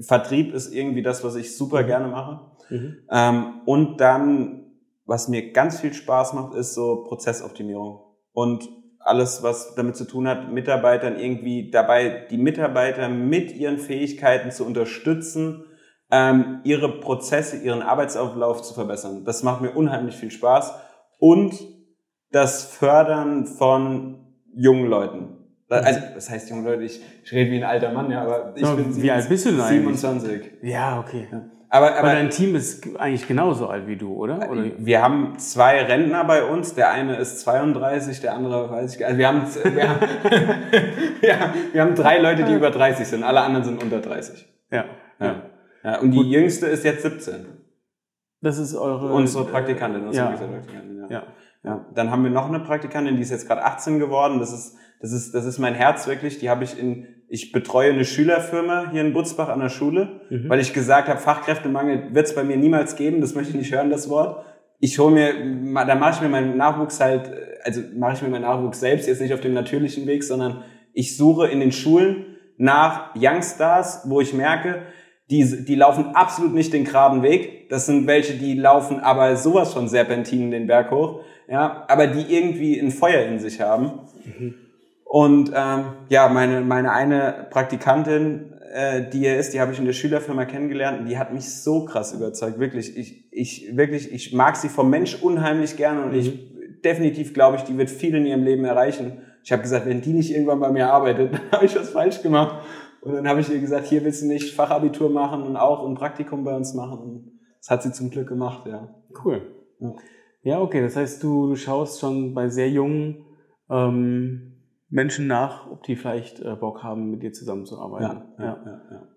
Speaker 1: Vertrieb ist irgendwie das, was ich super gerne mache. Mhm. Ähm, und dann, was mir ganz viel Spaß macht, ist so Prozessoptimierung. Und alles, was damit zu tun hat, Mitarbeitern irgendwie dabei, die Mitarbeiter mit ihren Fähigkeiten zu unterstützen, ähm, ihre Prozesse, ihren Arbeitsauflauf zu verbessern. Das macht mir unheimlich viel Spaß. Und das Fördern von jungen Leuten. Also, was heißt junge Leute? Ich, ich rede wie ein alter Mann, ja, aber ich
Speaker 2: ja, bin wie alt bist du denn
Speaker 1: 27.
Speaker 2: Ja, okay. Ja. Aber, aber, aber dein Team ist eigentlich genauso alt wie du, oder? oder?
Speaker 1: Wir haben zwei Rentner bei uns. Der eine ist 32, der andere weiß ich gar nicht. Also wir haben, wir haben, (laughs) ja, wir haben drei Leute, die über 30 sind. Alle anderen sind unter 30.
Speaker 2: Ja.
Speaker 1: ja. ja. Und die Gut. jüngste ist jetzt 17.
Speaker 2: Das ist eure...
Speaker 1: Unsere Praktikantin. Unsere ja. Praktikantin ja. ja. Ja, dann haben wir noch eine Praktikantin, die ist jetzt gerade 18 geworden. Das ist, das ist, das ist mein Herz wirklich. Die habe ich in, ich betreue eine Schülerfirma hier in Butzbach an der Schule, mhm. weil ich gesagt habe, Fachkräftemangel wird es bei mir niemals geben. Das möchte ich nicht hören, das Wort. Ich hole mir, da mache ich mir meinen Nachwuchs halt, also mache ich mir meinen Nachwuchs selbst, jetzt nicht auf dem natürlichen Weg, sondern ich suche in den Schulen nach Youngstars, wo ich merke, die, die laufen absolut nicht den geraden Weg. Das sind welche, die laufen aber sowas von Serpentinen den Berg hoch ja, aber die irgendwie ein Feuer in sich haben. Mhm. Und ähm, ja, meine, meine eine Praktikantin, äh, die er ist, die habe ich in der Schülerfirma kennengelernt und die hat mich so krass überzeugt. Wirklich, ich, ich, wirklich, ich mag sie vom Mensch unheimlich gerne und mhm. ich definitiv glaube ich, die wird viel in ihrem Leben erreichen. Ich habe gesagt, wenn die nicht irgendwann bei mir arbeitet, (laughs) dann habe ich was falsch gemacht. Und dann habe ich ihr gesagt, hier willst du nicht Fachabitur machen und auch ein Praktikum bei uns machen. Und das hat sie zum Glück gemacht, ja.
Speaker 2: Cool. Ja. Ja, okay. Das heißt, du, du schaust schon bei sehr jungen ähm, Menschen nach, ob die vielleicht äh, Bock haben, mit dir zusammenzuarbeiten.
Speaker 1: Ja, ja, ja. ja,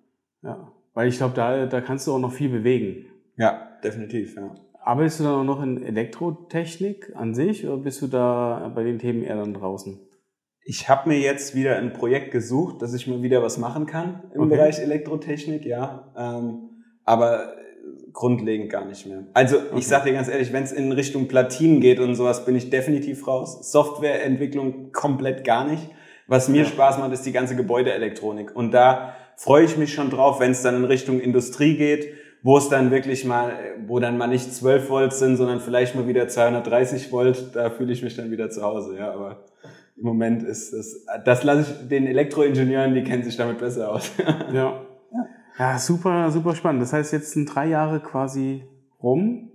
Speaker 2: ja. Weil ich glaube, da, da kannst du auch noch viel bewegen.
Speaker 1: Ja, definitiv, ja.
Speaker 2: Arbeitest du dann auch noch in Elektrotechnik an sich oder bist du da bei den Themen eher dann draußen?
Speaker 1: Ich habe mir jetzt wieder ein Projekt gesucht, dass ich mal wieder was machen kann im okay. Bereich Elektrotechnik, ja. Ähm, aber grundlegend gar nicht mehr. Also okay. ich sage dir ganz ehrlich, wenn es in Richtung Platinen geht und sowas, bin ich definitiv raus. Softwareentwicklung komplett gar nicht. Was mir ja. Spaß macht, ist die ganze Gebäudeelektronik. Und da freue ich mich schon drauf, wenn es dann in Richtung Industrie geht, wo es dann wirklich mal, wo dann mal nicht 12 Volt sind, sondern vielleicht mal wieder 230 Volt. Da fühle ich mich dann wieder zu Hause. Ja, aber im Moment ist das, das lasse ich den Elektroingenieuren, die kennen sich damit besser aus.
Speaker 2: ja. (laughs) Ja, super, super spannend. Das heißt, jetzt sind drei Jahre quasi rum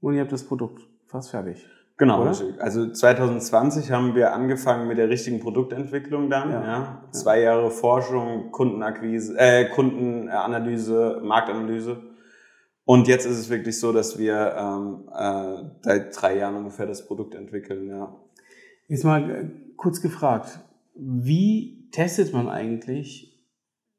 Speaker 2: und ihr habt das Produkt fast fertig.
Speaker 1: Genau, oder? also 2020 haben wir angefangen mit der richtigen Produktentwicklung dann. Ja. ja. Zwei Jahre Forschung, Kundenakquise, äh, Kundenanalyse, Marktanalyse. Und jetzt ist es wirklich so, dass wir ähm, äh, seit drei Jahren ungefähr das Produkt entwickeln. Ja.
Speaker 2: Jetzt mal äh, kurz gefragt, wie testet man eigentlich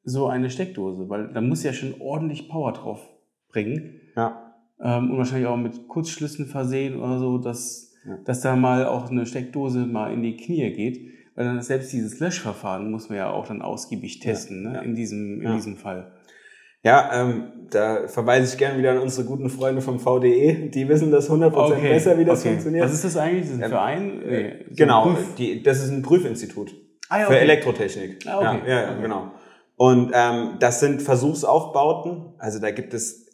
Speaker 2: so eine Steckdose, weil da muss ja schon ordentlich Power drauf bringen.
Speaker 1: Ja.
Speaker 2: Ähm, und wahrscheinlich auch mit Kurzschlüssen versehen oder so, dass, ja. dass da mal auch eine Steckdose mal in die Knie geht. Weil dann selbst dieses Löschverfahren muss man ja auch dann ausgiebig testen, ja. ne? in, diesem, in diesem Fall.
Speaker 1: Ja, ähm, da verweise ich gerne wieder an unsere guten Freunde vom VDE. Die wissen das 100% okay. besser, wie das okay. funktioniert.
Speaker 2: Was ist das eigentlich? Das ist ein ähm, Verein?
Speaker 1: Nee, genau, die, das ist ein Prüfinstitut ah, ja, okay. für Elektrotechnik. Ah, okay. Ja, ja, genau. Und ähm, das sind Versuchsaufbauten. Also da gibt es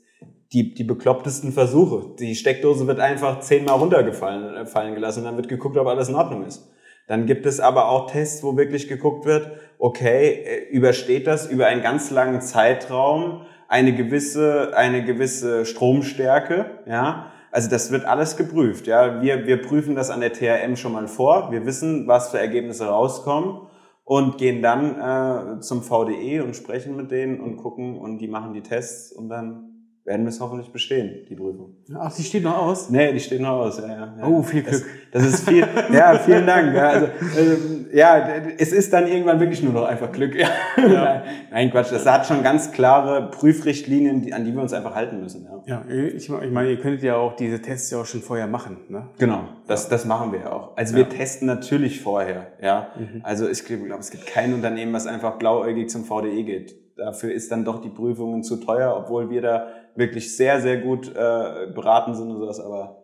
Speaker 1: die, die beklopptesten Versuche. Die Steckdose wird einfach zehnmal runtergefallen äh, fallen gelassen und dann wird geguckt, ob alles in Ordnung ist. Dann gibt es aber auch Tests, wo wirklich geguckt wird, okay, äh, übersteht das über einen ganz langen Zeitraum eine gewisse, eine gewisse Stromstärke, ja. Also das wird alles geprüft, ja. Wir, wir prüfen das an der TRM schon mal vor. Wir wissen, was für Ergebnisse rauskommen und gehen dann äh, zum VDE und sprechen mit denen und gucken und die machen die Tests und dann werden wir es hoffentlich bestehen, die Prüfung.
Speaker 2: Ach, die steht noch aus?
Speaker 1: Nee, die steht noch aus, ja, ja.
Speaker 2: Oh, viel Glück.
Speaker 1: Das, das ist viel, (laughs) ja, vielen Dank. Ja, also, ähm, ja, es ist dann irgendwann wirklich nur noch einfach Glück. Ja. ja. (laughs) Nein, Quatsch, das hat schon ganz klare Prüfrichtlinien, die, an die wir uns einfach halten müssen. Ja,
Speaker 2: ja ich, ich meine, ihr könntet ja auch diese Tests ja auch schon vorher machen, ne?
Speaker 1: Genau, das, das machen wir ja auch. Also wir testen natürlich vorher, ja. Mhm. Also ich glaube, es gibt kein Unternehmen, was einfach blauäugig zum VDE geht. Dafür ist dann doch die Prüfungen zu teuer, obwohl wir da wirklich sehr, sehr gut äh, beraten sind und sowas, aber.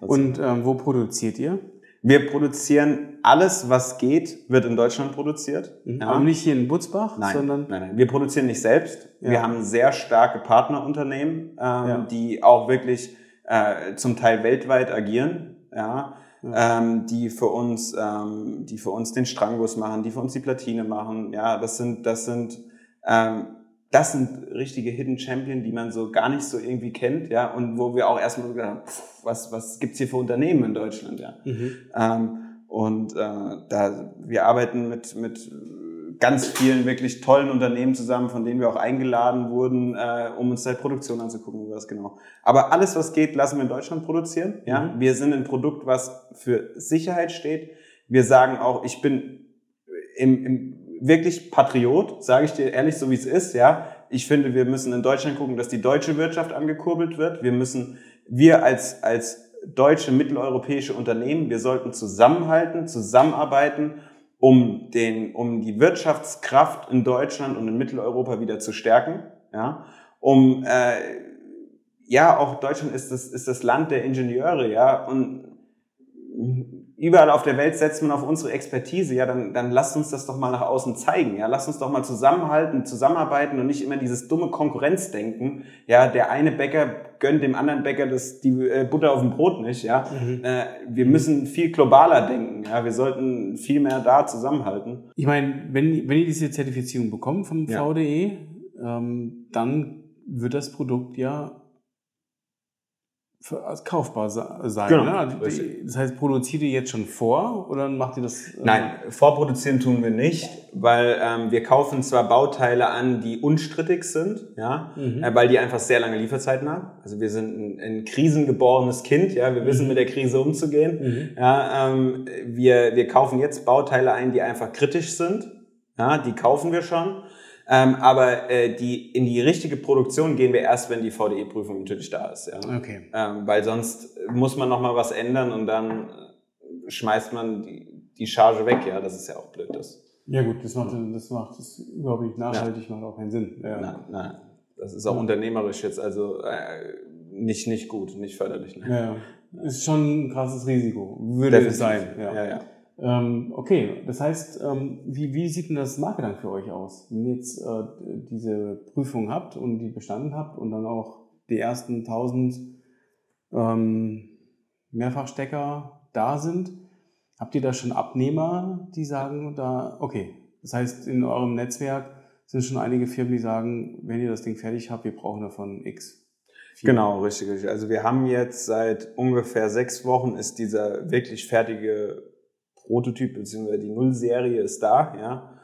Speaker 2: Und ähm, wo produziert ihr?
Speaker 1: Wir produzieren alles, was geht, wird in Deutschland produziert.
Speaker 2: Mhm. Ja. Aber nicht hier in Butzbach,
Speaker 1: nein,
Speaker 2: sondern.
Speaker 1: Nein, nein. Wir produzieren nicht selbst. Ja. Wir haben sehr starke Partnerunternehmen, ähm, ja. die auch wirklich äh, zum Teil weltweit agieren. Ja. Ja. Ähm, die für uns, ähm, die für uns den Strangus machen, die für uns die Platine machen. Ja, das sind, das sind ähm, das sind richtige Hidden Champion, die man so gar nicht so irgendwie kennt, ja, und wo wir auch erstmal gedacht haben, pff, was, was gibt's hier für Unternehmen in Deutschland, ja. Mhm. Ähm, und äh, da wir arbeiten mit, mit ganz vielen wirklich tollen Unternehmen zusammen, von denen wir auch eingeladen wurden, äh, um uns da Produktion anzugucken, was genau. Aber alles, was geht, lassen wir in Deutschland produzieren. Ja, mhm. wir sind ein Produkt, was für Sicherheit steht. Wir sagen auch, ich bin im, im wirklich Patriot, sage ich dir ehrlich, so wie es ist. Ja, ich finde, wir müssen in Deutschland gucken, dass die deutsche Wirtschaft angekurbelt wird. Wir müssen, wir als als deutsche mitteleuropäische Unternehmen, wir sollten zusammenhalten, zusammenarbeiten, um den, um die Wirtschaftskraft in Deutschland und in Mitteleuropa wieder zu stärken. Ja, um äh, ja, auch Deutschland ist das, ist das Land der Ingenieure, ja, und überall auf der Welt setzt man auf unsere Expertise, ja, dann, dann lasst uns das doch mal nach außen zeigen, ja, lasst uns doch mal zusammenhalten, zusammenarbeiten und nicht immer dieses dumme Konkurrenzdenken, ja, der eine Bäcker gönnt dem anderen Bäcker das, die äh, Butter auf dem Brot nicht, ja. Mhm. Äh, wir müssen viel globaler denken, ja, wir sollten viel mehr da zusammenhalten.
Speaker 2: Ich meine, wenn, wenn ihr diese Zertifizierung bekommt vom VDE, ja. ähm, dann wird das Produkt ja kaufbar sein. Genau, ne? Das heißt, produziert ihr jetzt schon vor oder macht ihr das?
Speaker 1: Äh Nein, vorproduzieren tun wir nicht, weil ähm, wir kaufen zwar Bauteile an, die unstrittig sind, ja, mhm. äh, weil die einfach sehr lange Lieferzeiten haben. Also wir sind ein, ein krisengeborenes Kind, ja, wir wissen mhm. mit der Krise umzugehen. Mhm. Ja, ähm, wir, wir kaufen jetzt Bauteile ein, die einfach kritisch sind. Ja, die kaufen wir schon. Ähm, aber äh, die, in die richtige Produktion gehen wir erst, wenn die VDE-Prüfung natürlich da ist. Ja? Okay. Ähm, weil sonst muss man noch mal was ändern und dann äh, schmeißt man die, die Charge weg. Ja, das ist ja auch blöd. Das.
Speaker 2: Ja gut, das macht das macht das überhaupt nicht nachhaltig, ja. macht auch keinen Sinn.
Speaker 1: Ja. Nein, nein, das ist auch ja. unternehmerisch jetzt also äh, nicht nicht gut, nicht förderlich.
Speaker 2: Ne? Ja, ist schon ein krasses Risiko, würde Definitiv. es sein. Ja, ja. ja. Ähm, okay, das heißt, ähm, wie, wie sieht denn das Marketing für euch aus? Wenn ihr jetzt äh, diese Prüfung habt und die bestanden habt und dann auch die ersten 1000 ähm, Mehrfachstecker da sind, habt ihr da schon Abnehmer, die sagen, da, okay, das heißt, in eurem Netzwerk sind schon einige Firmen, die sagen, wenn ihr das Ding fertig habt, wir brauchen davon X.
Speaker 1: Genau, richtig. Also wir haben jetzt seit ungefähr sechs Wochen ist dieser wirklich fertige Prototyp bzw. die Nullserie ist da, ja.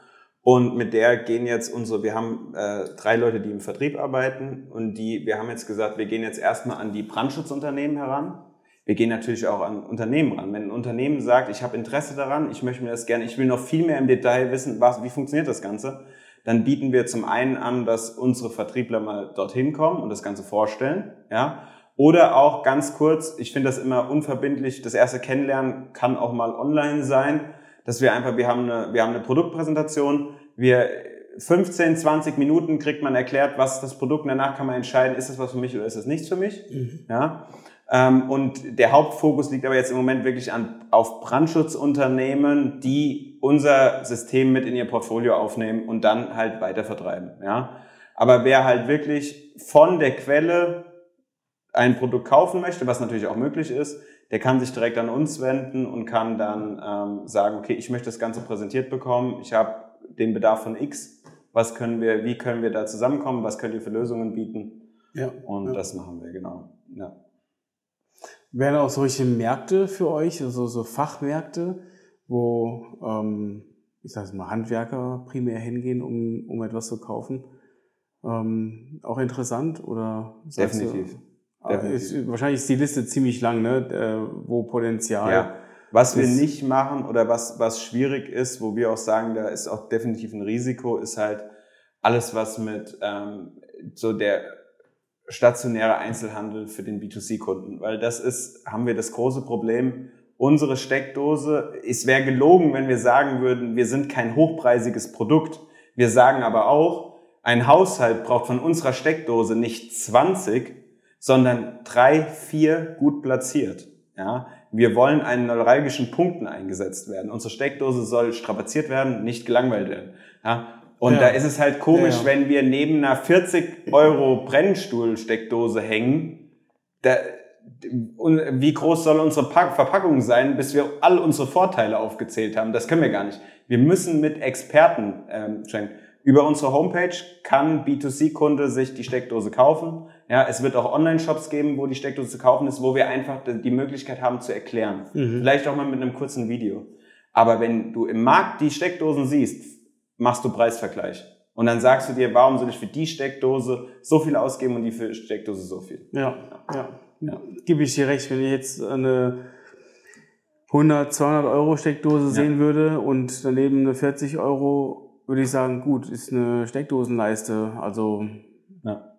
Speaker 1: Und mit der gehen jetzt unsere, wir haben äh, drei Leute, die im Vertrieb arbeiten und die, wir haben jetzt gesagt, wir gehen jetzt erstmal an die Brandschutzunternehmen heran. Wir gehen natürlich auch an Unternehmen ran. Wenn ein Unternehmen sagt, ich habe Interesse daran, ich möchte mir das gerne, ich will noch viel mehr im Detail wissen, was, wie funktioniert das Ganze, dann bieten wir zum einen an, dass unsere Vertriebler mal dorthin kommen und das Ganze vorstellen, ja. Oder auch ganz kurz, ich finde das immer unverbindlich, das erste Kennenlernen kann auch mal online sein, dass wir einfach, wir haben eine, wir haben eine Produktpräsentation, wir 15, 20 Minuten kriegt man erklärt, was das Produkt und danach kann man entscheiden, ist das was für mich oder ist das nichts für mich. Mhm. Ja. Ähm, und der Hauptfokus liegt aber jetzt im Moment wirklich an, auf Brandschutzunternehmen, die unser System mit in ihr Portfolio aufnehmen und dann halt weitervertreiben. Ja. Aber wer halt wirklich von der Quelle ein Produkt kaufen möchte, was natürlich auch möglich ist, der kann sich direkt an uns wenden und kann dann ähm, sagen, okay, ich möchte das Ganze präsentiert bekommen, ich habe den Bedarf von X, was können wir, wie können wir da zusammenkommen, was könnt ihr für Lösungen bieten? Ja. Und ja. das machen wir, genau. Ja.
Speaker 2: Wären auch solche Märkte für euch, also so Fachmärkte, wo ähm, ich sage mal Handwerker primär hingehen, um, um etwas zu kaufen, ähm, auch interessant oder?
Speaker 1: Definitiv.
Speaker 2: Du, Definitiv. Ist, wahrscheinlich ist die Liste ziemlich lang, ne? Äh, wo Potenzial. Ja.
Speaker 1: Was wir nicht machen oder was, was schwierig ist, wo wir auch sagen, da ist auch definitiv ein Risiko, ist halt alles, was mit ähm, so der stationäre Einzelhandel für den B2C-Kunden, weil das ist, haben wir das große Problem, unsere Steckdose, es wäre gelogen, wenn wir sagen würden, wir sind kein hochpreisiges Produkt. Wir sagen aber auch, ein Haushalt braucht von unserer Steckdose nicht 20, sondern drei, vier gut platziert. Ja, wir wollen einen neuralgischen Punkten eingesetzt werden. Unsere Steckdose soll strapaziert werden, nicht gelangweilt werden. Ja, und ja. da ist es halt komisch, ja, wenn wir neben einer 40 Euro Brennstuhlsteckdose hängen. Da, und wie groß soll unsere Verpackung sein, bis wir all unsere Vorteile aufgezählt haben? Das können wir gar nicht. Wir müssen mit Experten ähm, schenken. Über unsere Homepage kann B2C-Kunde sich die Steckdose kaufen. Ja, es wird auch Online-Shops geben, wo die Steckdose zu kaufen ist, wo wir einfach die Möglichkeit haben zu erklären. Mhm. Vielleicht auch mal mit einem kurzen Video. Aber wenn du im Markt die Steckdosen siehst, machst du Preisvergleich. Und dann sagst du dir, warum soll ich für die Steckdose so viel ausgeben und die für Steckdose so viel?
Speaker 2: Ja, ja. ja. Gebe ich dir recht, wenn ich jetzt eine 100, 200 Euro Steckdose ja. sehen würde und daneben eine 40 Euro, würde ich sagen, gut, ist eine Steckdosenleiste. Also ja.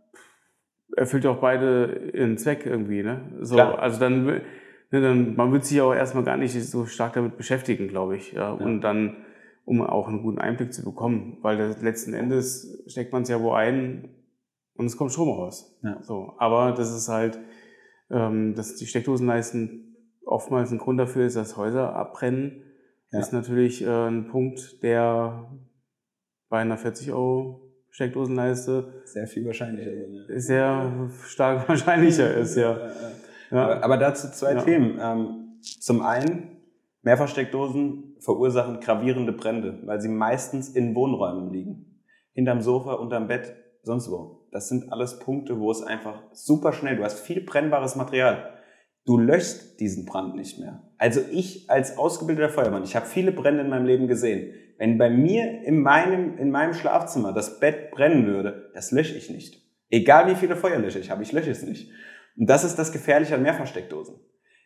Speaker 2: erfüllt auch beide ihren Zweck irgendwie. Ne? So, Klar. also dann, ne, dann, man wird sich auch erstmal gar nicht so stark damit beschäftigen, glaube ich. Ja? Und dann um auch einen guten Einblick zu bekommen, weil das, letzten Endes steckt man es ja wo ein und es kommt Strom raus. Ja. So, aber das ist halt, ähm, dass die Steckdosenleisten oftmals ein Grund dafür ist, dass Häuser abbrennen, ja. ist natürlich äh, ein Punkt, der bei einer 40 Euro Steckdosenleiste
Speaker 1: sehr viel wahrscheinlicher
Speaker 2: ist, sehr stark (laughs) wahrscheinlicher ist, ja.
Speaker 1: ja. Aber, dazu zwei Themen. Ähm, zum einen Mehrfachsteckdosen verursachen gravierende Brände, weil sie meistens in Wohnräumen liegen. Hinterm Sofa, unterm Bett, sonst wo. Das sind alles Punkte, wo es einfach super schnell, du hast viel brennbares Material. Du löschst diesen Brand nicht mehr. Also ich als ausgebildeter Feuermann, ich habe viele Brände in meinem Leben gesehen. Wenn bei mir in meinem, in meinem Schlafzimmer das Bett brennen würde, das lösche ich nicht. Egal wie viele Feuerlöscher ich habe, ich lösche es nicht. Und das ist das Gefährliche an Mehrfachsteckdosen.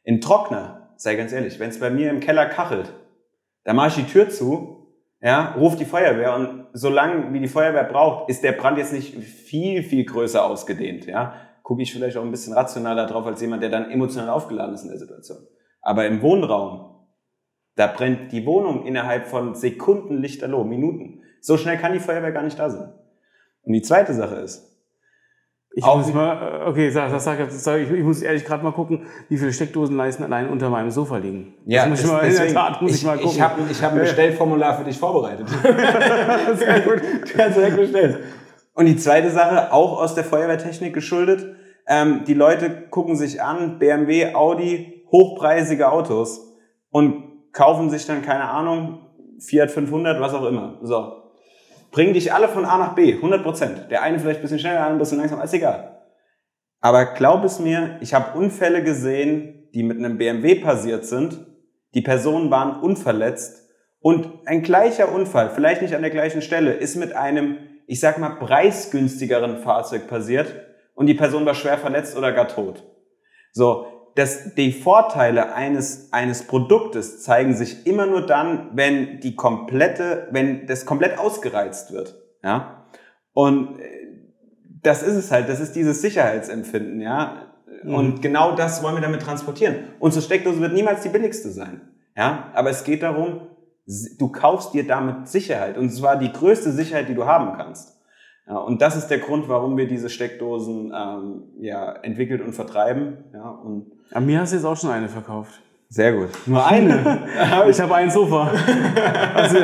Speaker 1: In Trockner sei ganz ehrlich, wenn es bei mir im Keller kachelt, dann mache ich die Tür zu, ja, ruft die Feuerwehr und solange wie die Feuerwehr braucht, ist der Brand jetzt nicht viel, viel größer ausgedehnt, ja. Gucke ich vielleicht auch ein bisschen rationaler drauf als jemand, der dann emotional aufgeladen ist in der Situation. Aber im Wohnraum, da brennt die Wohnung innerhalb von Sekunden lichterloh, Minuten. So schnell kann die Feuerwehr gar nicht da sein. Und die zweite Sache ist,
Speaker 2: ich auch muss mal, äh, okay, sag, sag, sag, ich, ich muss ehrlich gerade mal gucken, wie viele Steckdosenleisten allein unter meinem Sofa liegen.
Speaker 1: Ja, das muss ich mal, deswegen, in der Tat muss ich, ich mal gucken. Ich habe ich hab ein Bestellformular für dich vorbereitet. (laughs) sehr gut. Du hast direkt bestellt. Und die zweite Sache, auch aus der Feuerwehrtechnik geschuldet, ähm, die Leute gucken sich an, BMW, Audi, hochpreisige Autos und kaufen sich dann, keine Ahnung, Fiat 500, was auch immer. So, bringen dich alle von A nach B, 100 Prozent. Der eine vielleicht ein bisschen schneller, der andere ein bisschen langsamer, ist egal. Aber glaub es mir, ich habe Unfälle gesehen, die mit einem BMW passiert sind. Die Personen waren unverletzt und ein gleicher Unfall, vielleicht nicht an der gleichen Stelle, ist mit einem, ich sag mal, preisgünstigeren Fahrzeug passiert und die Person war schwer verletzt oder gar tot. So, das, die Vorteile eines, eines Produktes zeigen sich immer nur dann, wenn die komplette, wenn das komplett ausgereizt wird. Ja? Und äh, das ist es halt, das ist dieses Sicherheitsempfinden, ja. Mhm. Und genau das wollen wir damit transportieren. Unsere Steckdose wird niemals die billigste sein. Ja, aber es geht darum, Du kaufst dir damit Sicherheit und zwar die größte Sicherheit, die du haben kannst. Ja, und das ist der Grund, warum wir diese Steckdosen ähm, ja, entwickelt und vertreiben. Ja, und
Speaker 2: An mir hast du jetzt auch schon eine verkauft.
Speaker 1: Sehr gut. Nur eine? (laughs)
Speaker 2: ich habe ein Sofa.
Speaker 1: Also,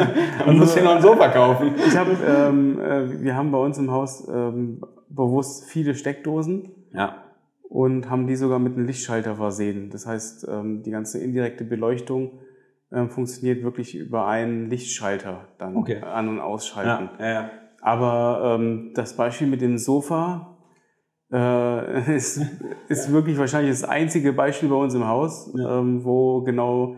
Speaker 1: Man muss ja noch ein Sofa kaufen.
Speaker 2: Ich hab, ähm, äh, wir haben bei uns im Haus ähm, bewusst viele Steckdosen.
Speaker 1: Ja.
Speaker 2: Und haben die sogar mit einem Lichtschalter versehen. Das heißt, ähm, die ganze indirekte Beleuchtung ähm, funktioniert wirklich über einen Lichtschalter dann
Speaker 1: Okay.
Speaker 2: an- und ausschalten.
Speaker 1: Ja, ja, ja.
Speaker 2: Aber ähm, das Beispiel mit dem Sofa äh, (laughs) ist, ist wirklich wahrscheinlich das einzige Beispiel bei uns im Haus,
Speaker 1: Ja.
Speaker 2: ähm, wo genau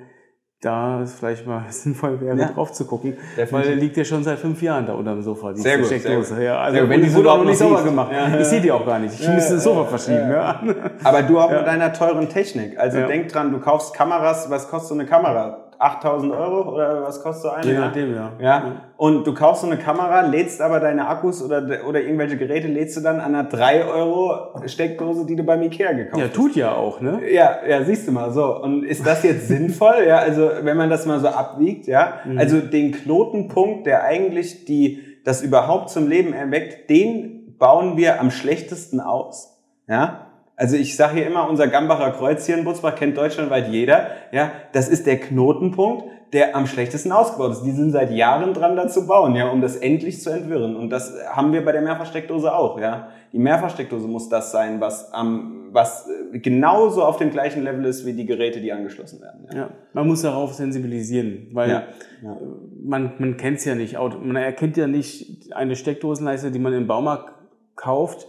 Speaker 2: da es vielleicht mal (laughs) sinnvoll wäre,
Speaker 1: Ja.
Speaker 2: drauf zu gucken.
Speaker 1: Definitiv.
Speaker 2: Weil der liegt ja schon seit fünf Jahren da unter dem Sofa, die
Speaker 1: Sehr gut,
Speaker 2: Steckdose.
Speaker 1: sehr.
Speaker 2: Ja, also
Speaker 1: gut, wenn
Speaker 2: die wurde auch noch nicht sauber gemacht.
Speaker 1: Ja.
Speaker 2: Ich sehe die auch gar nicht. Ich
Speaker 1: Ja,
Speaker 2: müsste das Sofa verschieben. Ja.
Speaker 1: Aber du auch mit deiner teuren Technik. Also denk dran, du kaufst Kameras. Was kostet so eine Kamera? 8000 Euro oder was kostet so eine?
Speaker 2: Je nachdem, ja.
Speaker 1: Ja. Und du kaufst so eine Kamera, lädst aber deine Akkus oder, oder irgendwelche Geräte lädst du dann an einer 3 Euro Steckdose, die du beim Ikea gekauft
Speaker 2: Ja,
Speaker 1: hast.
Speaker 2: tut ja auch, ne?
Speaker 1: Ja, ja, siehst du mal so. Und ist das jetzt (laughs) sinnvoll? Ja, also wenn man das mal so abwiegt, ja,
Speaker 2: Mhm.
Speaker 1: also den Knotenpunkt, der eigentlich die das überhaupt zum Leben erweckt, den bauen wir am schlechtesten aus. Ja. Also ich sage hier immer, unser Gambacher Kreuz hier in Butzbach kennt deutschlandweit jeder. Ja, das ist der Knotenpunkt, der am schlechtesten ausgebaut ist. Die sind seit Jahren dran, da zu bauen, ja, um das endlich zu entwirren. Und das haben wir bei der Mehrfachsteckdose auch, ja. Die Mehrfachsteckdose muss das sein, was am, was äh, genauso auf dem gleichen Level ist wie die Geräte, die angeschlossen werden. Ja.
Speaker 2: Ja, man muss darauf sensibilisieren, weil
Speaker 1: Ja, ja.
Speaker 2: man, man kennt es ja nicht. Man erkennt ja nicht eine Steckdosenleiste, die man im Baumarkt kauft,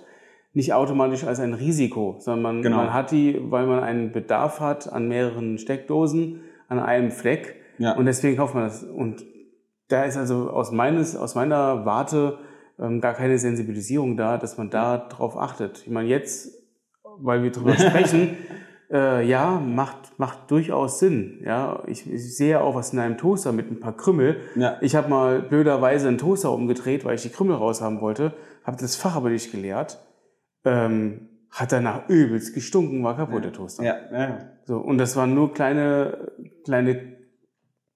Speaker 2: nicht automatisch als ein Risiko, sondern man,
Speaker 1: Genau.
Speaker 2: man hat die, weil man einen Bedarf hat an mehreren Steckdosen an einem Fleck
Speaker 1: Ja.
Speaker 2: und deswegen kauft man das. Und da ist also aus, meines, aus meiner Warte ähm, gar keine Sensibilisierung da, dass man da drauf achtet. Ich meine, jetzt, weil wir drüber (laughs) sprechen, äh, ja, macht, macht durchaus Sinn. Ja, ich, ich sehe auch was in einem Toaster mit ein paar Krümmel.
Speaker 1: Ja.
Speaker 2: Ich habe mal blöderweise einen Toaster umgedreht, weil ich die Krümmel raushaben wollte, habe das Fach aber nicht geleert. Ähm, hat danach übelst gestunken, war kaputt der Toaster.
Speaker 1: Ja, ja, ja.
Speaker 2: So, und das waren nur kleine, kleine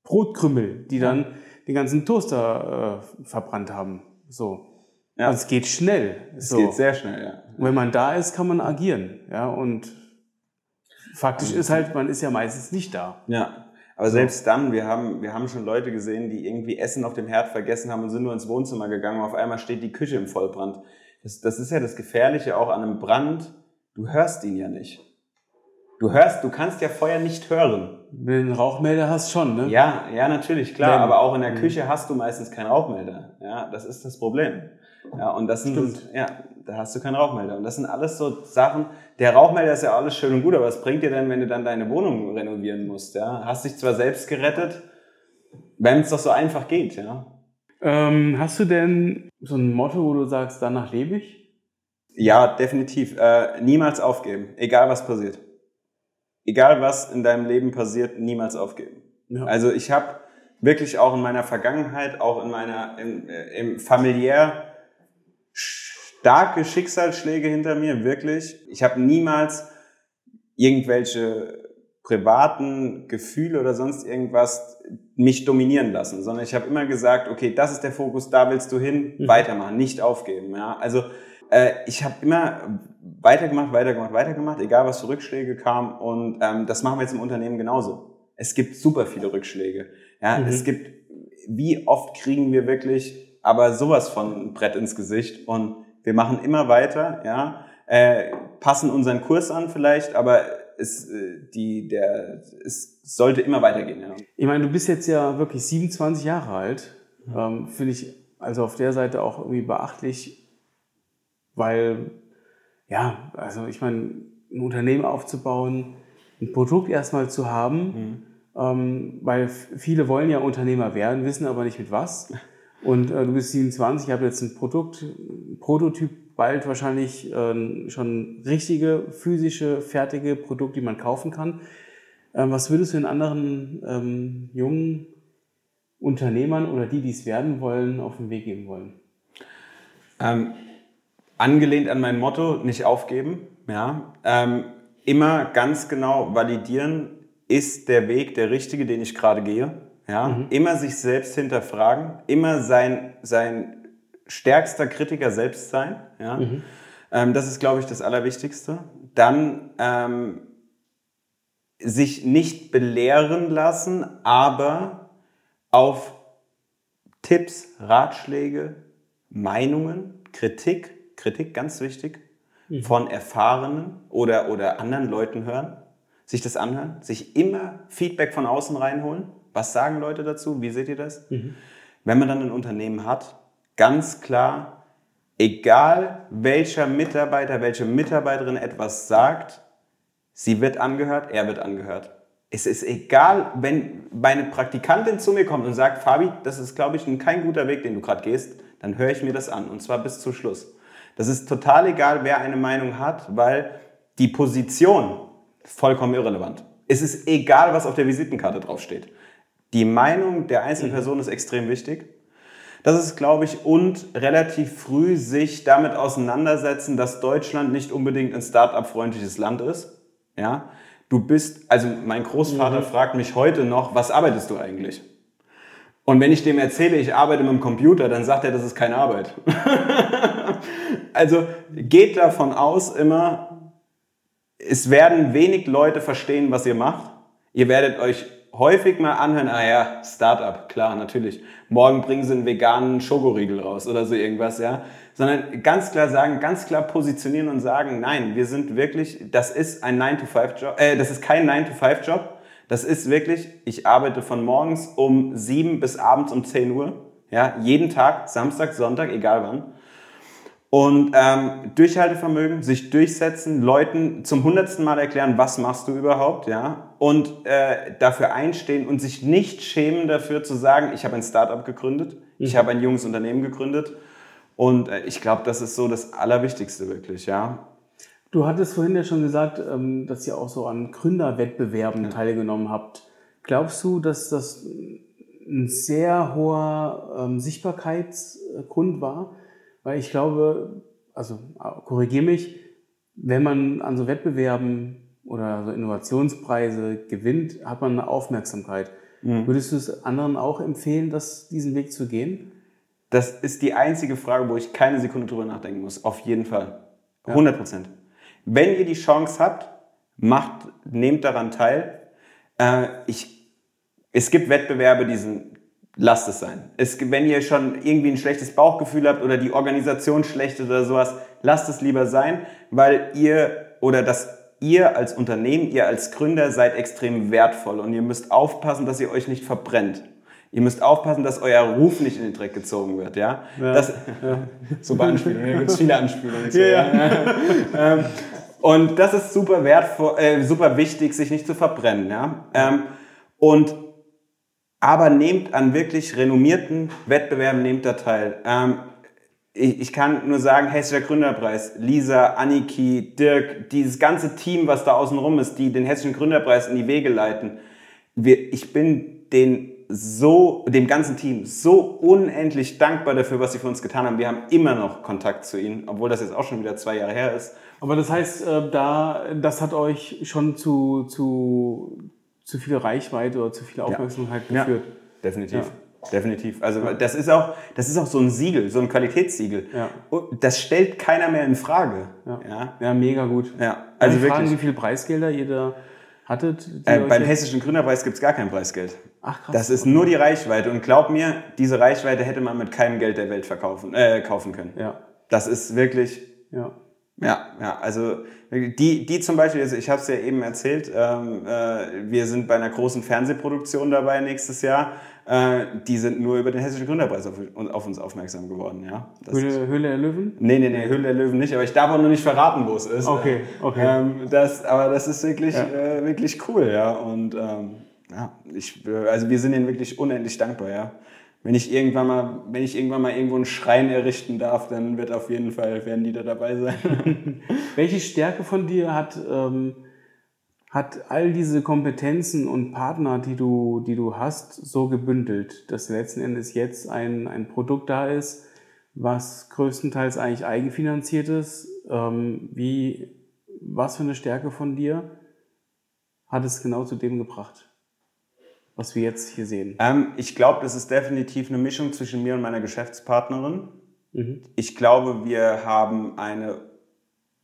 Speaker 2: Brotkrümmel, die dann den ganzen Toaster äh, verbrannt haben. So.
Speaker 1: Ja.
Speaker 2: Also es geht schnell.
Speaker 1: Es
Speaker 2: so.
Speaker 1: geht sehr schnell, ja.
Speaker 2: Und wenn man da ist, kann man agieren. Ja, und faktisch ist halt, man ist ja meistens nicht da.
Speaker 1: Ja. Aber selbst dann, wir haben, wir haben schon Leute gesehen, die irgendwie Essen auf dem Herd vergessen haben und sind nur ins Wohnzimmer gegangen und auf einmal steht die Küche im Vollbrand. Das, das ist ja das Gefährliche auch an einem Brand. Du hörst ihn ja nicht. Du hörst, du kannst ja Feuer nicht hören.
Speaker 2: Einen Rauchmelder hast, schon, ne?
Speaker 1: Ja, ja, natürlich, klar.
Speaker 2: Wenn-
Speaker 1: aber auch in der
Speaker 2: Mhm.
Speaker 1: Küche hast du meistens keinen Rauchmelder. Ja, das ist das Problem. Ja, und das sind,
Speaker 2: Stimmt.
Speaker 1: ja, da hast du keinen Rauchmelder. Und das sind alles so Sachen. Der Rauchmelder ist ja alles schön und gut, aber was bringt dir denn, wenn du dann deine Wohnung renovieren musst? Ja, hast dich zwar selbst gerettet, wenn es doch so einfach geht, ja.
Speaker 2: Ähm, hast du denn so ein Motto, wo du sagst, danach lebe ich?
Speaker 1: Ja, definitiv. Äh, niemals aufgeben, egal was passiert. Egal was in deinem Leben passiert, niemals aufgeben.
Speaker 2: Ja.
Speaker 1: Also ich habe wirklich auch in meiner Vergangenheit, auch in meiner im, äh, im familiär starke Schicksalsschläge hinter mir, wirklich. Ich habe niemals irgendwelche privaten Gefühle oder sonst irgendwas mich dominieren lassen, sondern ich habe immer gesagt, okay, das ist der Fokus, da willst du hin,
Speaker 2: Mhm.
Speaker 1: weitermachen, nicht aufgeben. Ja, also äh, ich habe immer weitergemacht, weitergemacht, weitergemacht, egal was für Rückschläge kam und ähm, das machen wir jetzt im Unternehmen genauso. Es gibt super viele Rückschläge. Ja,
Speaker 2: Mhm.
Speaker 1: es gibt, wie oft kriegen wir wirklich, aber sowas von ein Brett ins Gesicht und wir machen immer weiter, ja, äh, passen unseren Kurs an vielleicht, aber es, äh, die, der, es sollte immer weitergehen, ja.
Speaker 2: Ich meine, du bist jetzt ja wirklich 27 Jahre alt. Ähm, Finde ich also auf der Seite auch irgendwie beachtlich, weil, ja, also ich meine, ein Unternehmen aufzubauen, ein Produkt erstmal zu haben, ähm, weil viele wollen ja Unternehmer werden, wissen aber nicht mit was. (laughs) Und äh, du bist 27, ich habe jetzt ein Produkt, ein Prototyp, bald wahrscheinlich äh, schon richtige, physische, fertige Produkte, die man kaufen kann. Ähm, was würdest du den anderen ähm, jungen Unternehmern oder die, die es werden wollen, auf den Weg geben wollen?
Speaker 1: Ähm, angelehnt an mein Motto, nicht aufgeben, ja. Ähm, immer ganz genau validieren, ist der Weg der richtige, den ich gerade gehe. ja, mhm. immer sich selbst hinterfragen, immer sein, sein stärkster Kritiker selbst sein, ja. Mhm. Ähm, das ist, glaube ich, das Allerwichtigste. Dann ähm, sich nicht belehren lassen, aber auf Tipps, Ratschläge, Meinungen, Kritik, Kritik ganz wichtig, mhm. von Erfahrenen oder, oder anderen Leuten hören, sich das anhören, sich immer Feedback von außen reinholen. Was sagen Leute dazu? Wie seht ihr das? Mhm. Wenn man dann ein Unternehmen hat, ganz klar, egal welcher Mitarbeiter, welche Mitarbeiterin etwas sagt, sie wird angehört, er wird angehört. Es ist egal, wenn meine Praktikantin zu mir kommt und sagt, Fabi, das ist, glaube ich, kein guter Weg, den du gerade gehst, dann höre ich mir das an und zwar bis zum Schluss. Das ist total egal, wer eine Meinung hat, weil die Position vollkommen irrelevant. Es ist egal, was auf der Visitenkarte draufsteht. Die Meinung der einzelnen mhm. Person ist extrem wichtig. Das ist, glaube ich, und relativ früh sich damit auseinandersetzen, dass Deutschland nicht unbedingt ein Start-up-freundliches Land ist. Ja, du bist, also mein Großvater mhm. fragt mich heute noch, was arbeitest du eigentlich? Und wenn ich dem erzähle, ich arbeite mit dem Computer, dann sagt er, das ist keine Arbeit. (laughs) also geht davon aus immer, es werden wenig Leute verstehen, was ihr macht. Ihr werdet euch häufig mal anhören, ah ja, Startup, klar, natürlich. Morgen bringen sie einen veganen Schokoriegel raus oder so irgendwas, ja. Sondern ganz klar sagen, ganz klar positionieren und sagen, nein, wir sind wirklich, das ist ein 9-to-5-Job, äh, das ist kein 9-to-5-Job, das ist wirklich, ich arbeite von morgens um 7 bis abends um 10 Uhr, ja, jeden Tag, Samstag, Sonntag, egal wann. Und ähm, Durchhaltevermögen, sich durchsetzen, Leuten zum hundertsten Mal erklären, was machst du überhaupt, ja, und äh, dafür einstehen und sich nicht schämen dafür zu sagen, ich habe ein Startup gegründet, mhm. ich habe ein junges Unternehmen gegründet. Und äh, ich glaube, das ist so das Allerwichtigste wirklich, ja.
Speaker 2: Du hattest vorhin ja schon gesagt, ähm, dass ihr auch so an Gründerwettbewerben ja. teilgenommen habt. Glaubst du, dass das ein sehr hoher ähm, Sichtbarkeitsgrund war? Weil ich glaube, also korrigiere mich, wenn man an so Wettbewerben oder so Innovationspreise gewinnt, hat man eine Aufmerksamkeit. Mhm. Würdest du es anderen auch empfehlen, das, diesen Weg zu gehen?
Speaker 1: Das ist die einzige Frage, wo ich keine Sekunde drüber nachdenken muss. Auf jeden Fall. 100 Prozent. Ja. Wenn ihr die Chance habt, macht, nehmt daran teil. Äh, ich, es gibt Wettbewerbe, die sind lasst es sein. Es, wenn ihr schon irgendwie ein schlechtes Bauchgefühl habt oder die Organisation schlecht oder sowas, lasst es lieber sein, weil ihr oder das ihr als Unternehmen, ihr als Gründer seid extrem wertvoll und ihr müsst aufpassen, dass ihr euch nicht verbrennt. Ihr müsst aufpassen, dass euer Ruf nicht in den Dreck gezogen wird, ja? ja, das, ja. (laughs) Super Anspielungen, da gibt es viele Anspielungen. So, (laughs) ja, ja. (laughs) ähm, und das ist super wertvoll, äh, super wichtig, sich nicht zu verbrennen, ja? Ähm, und aber nehmt an wirklich renommierten Wettbewerben, nehmt da teil. Ähm, ich, ich, kann nur sagen, Hessischer Gründerpreis, Lisa, Anniki, Dirk, dieses ganze Team, was da außen rum ist, die den Hessischen Gründerpreis in die Wege leiten. Wir, ich bin den so, dem ganzen Team so unendlich dankbar dafür, was sie für uns getan haben. Wir haben immer noch Kontakt zu ihnen, obwohl das jetzt auch schon wieder zwei Jahre her ist.
Speaker 2: Aber das heißt, äh, da, das hat euch schon zu, zu zu viel Reichweite oder zu viel Aufmerksamkeit ja. geführt. Ja,
Speaker 1: definitiv. Ja. Definitiv. Also das ist auch, das ist auch so ein Siegel, so ein Qualitätssiegel. Ja. Das stellt keiner mehr in Frage.
Speaker 2: Ja, ja. mega gut.
Speaker 1: Ja.
Speaker 2: Also wirklich. Fragen, wie viele Preisgelder da hattet?
Speaker 1: Äh, beim Hessischen Gründerpreis gibt's gar kein Preisgeld. Ach krass. Das ist nur die Reichweite. Und glaub mir, diese Reichweite hätte man mit keinem Geld der Welt verkaufen, äh, kaufen können. Ja. Das ist wirklich. Ja. Ja, ja, also die, die zum Beispiel, also ich habe es ja eben erzählt, ähm, äh, wir sind bei einer großen Fernsehproduktion dabei nächstes Jahr. Äh, die sind nur über den Hessischen Gründerpreis auf, auf uns aufmerksam geworden. Ja.
Speaker 2: Das Höhle, Höhle der Löwen?
Speaker 1: Nee, nee, nee, Höhle der Löwen nicht, aber ich darf auch noch nicht verraten, wo es ist.
Speaker 2: Okay, okay.
Speaker 1: Ähm, das, aber das ist wirklich, ja. äh, wirklich cool, ja. Und ähm, ja, ich, also wir sind ihnen wirklich unendlich dankbar, ja wenn ich irgendwann mal, wenn ich irgendwann mal irgendwo einen Schrein errichten darf, dann wird auf jeden Fall, werden die da dabei sein. (laughs)
Speaker 2: Welche Stärke von dir hat, ähm, hat all diese Kompetenzen und Partner, die du, die du hast, so gebündelt, dass letzten Endes jetzt ein, ein Produkt da ist, was größtenteils eigentlich eigenfinanziert ist? Ähm, wie, was für eine Stärke von dir hat es genau zu dem gebracht? Was wir jetzt hier sehen?
Speaker 1: Ähm, ich glaube, das ist definitiv eine Mischung zwischen mir und meiner Geschäftspartnerin. Mhm. Ich glaube, wir haben eine,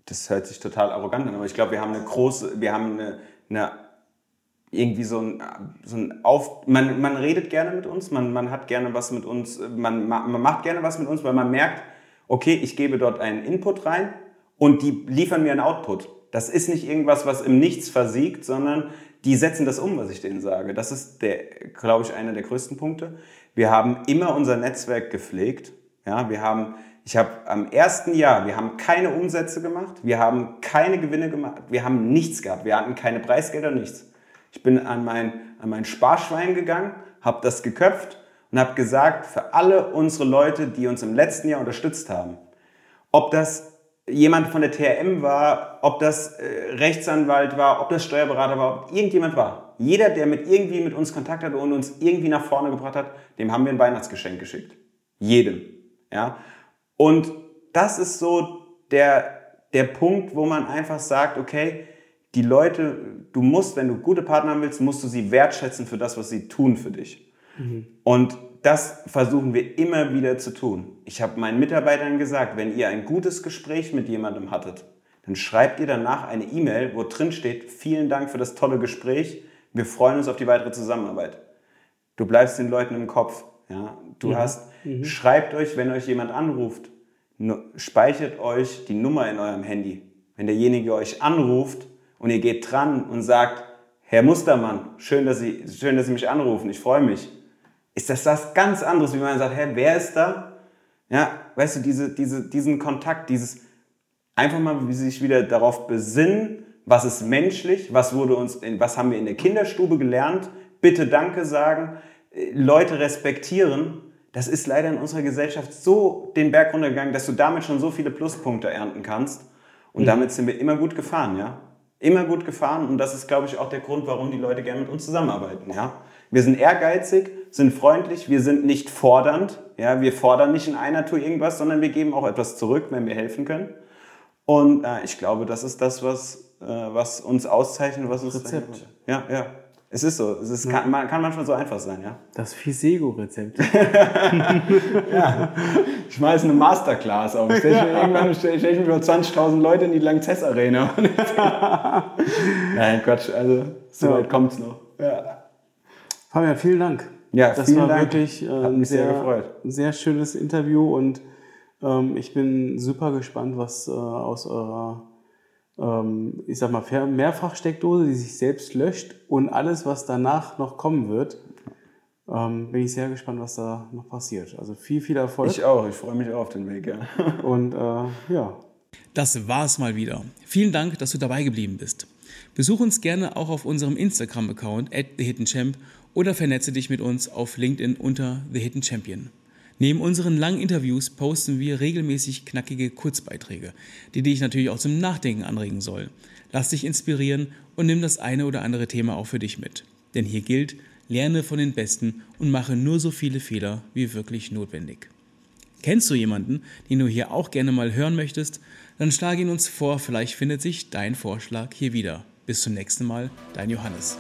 Speaker 1: das hört sich total arrogant an, aber ich glaube, wir haben eine große, wir haben eine, eine irgendwie so ein, so ein Auf, man, man redet gerne mit uns, man, man hat gerne was mit uns, man, man macht gerne was mit uns, weil man merkt, okay, ich gebe dort einen Input rein und die liefern mir einen Output. Das ist nicht irgendwas, was im Nichts versiegt, sondern die setzen das um, was ich denen sage. Das ist der, glaube ich, einer der größten Punkte. Wir haben immer unser Netzwerk gepflegt. Ja, wir haben, ich habe am ersten Jahr, wir haben keine Umsätze gemacht, wir haben keine Gewinne gemacht, wir haben nichts gehabt, wir hatten keine Preisgelder, nichts. Ich bin an mein, an mein Sparschwein gegangen, habe das geköpft und habe gesagt, für alle unsere Leute, die uns im letzten Jahr unterstützt haben, ob das jemand von der TRM war, ob das äh, Rechtsanwalt war, ob das Steuerberater war, ob irgendjemand war. Jeder, der mit irgendwie mit uns Kontakt hatte und uns irgendwie nach vorne gebracht hat, dem haben wir ein Weihnachtsgeschenk geschickt. Jedem. Ja. Und das ist so der, der Punkt, wo man einfach sagt, okay, die Leute, du musst, wenn du gute Partner haben willst, musst du sie wertschätzen für das, was sie tun für dich. Mhm. Und das versuchen wir immer wieder zu tun. Ich habe meinen Mitarbeitern gesagt, wenn ihr ein gutes Gespräch mit jemandem hattet, dann schreibt ihr danach eine E-Mail, wo drin steht, vielen Dank für das tolle Gespräch, wir freuen uns auf die weitere Zusammenarbeit. Du bleibst den Leuten im Kopf. Ja? Du mhm. hast, mhm. schreibt euch, wenn euch jemand anruft, speichert euch die Nummer in eurem Handy. Wenn derjenige euch anruft und ihr geht dran und sagt, Herr Mustermann, schön, dass Sie, schön, dass Sie mich anrufen, ich freue mich ist das was ganz anderes, wie man sagt, hä, wer ist da? Ja, weißt du, diese, diese, diesen Kontakt, dieses einfach mal wie sich wieder darauf besinnen, was ist menschlich, was wurde uns, in, was haben wir in der Kinderstube gelernt, bitte Danke sagen, äh, Leute respektieren. Das ist leider in unserer Gesellschaft so den Berg runtergegangen, dass du damit schon so viele Pluspunkte ernten kannst. Und mhm. damit sind wir immer gut gefahren, ja. Immer gut gefahren. Und das ist, glaube ich, auch der Grund, warum die Leute gerne mit uns zusammenarbeiten, ja. Wir sind ehrgeizig, sind freundlich, wir sind nicht fordernd. Ja, wir fordern nicht in einer Tour irgendwas, sondern wir geben auch etwas zurück, wenn wir helfen können. Und äh, ich glaube, das ist das, was, äh, was uns auszeichnet, was uns
Speaker 2: Rezept.
Speaker 1: Ja, ja. Es ist so. Es ist, ja. kann, kann, manchmal so einfach sein, ja.
Speaker 2: Das Fisego-Rezept. (laughs)
Speaker 1: ja. Ich schmeiße eine Masterclass auf. Ich stelle irgendwann stelle ich mich über 20.000 Leute in die Langzess Arena. (laughs) Nein, Quatsch. Also, so weit kommt es noch. Ja.
Speaker 2: Fabian, vielen Dank.
Speaker 1: Ja,
Speaker 2: das war
Speaker 1: Dank.
Speaker 2: wirklich äh, ein sehr, sehr schönes Interview und ähm, ich bin super gespannt, was äh, aus eurer, ähm, ich sag mal, Mehrfachsteckdose, die sich selbst löscht und alles, was danach noch kommen wird. Ähm, bin ich sehr gespannt, was da noch passiert. Also viel, viel Erfolg.
Speaker 1: Ich auch, ich freue mich auch auf den Weg, ja. (laughs)
Speaker 2: und äh, ja.
Speaker 3: Das war's mal wieder. Vielen Dank, dass du dabei geblieben bist. Besuch uns gerne auch auf unserem Instagram-Account at TheHiddenChamp oder vernetze dich mit uns auf LinkedIn unter The Hidden Champion. Neben unseren langen Interviews posten wir regelmäßig knackige Kurzbeiträge, die dich natürlich auch zum Nachdenken anregen sollen. Lass dich inspirieren und nimm das eine oder andere Thema auch für dich mit. Denn hier gilt, lerne von den Besten und mache nur so viele Fehler wie wirklich notwendig. Kennst du jemanden, den du hier auch gerne mal hören möchtest? Dann schlage ihn uns vor, vielleicht findet sich dein Vorschlag hier wieder. Bis zum nächsten Mal, dein Johannes.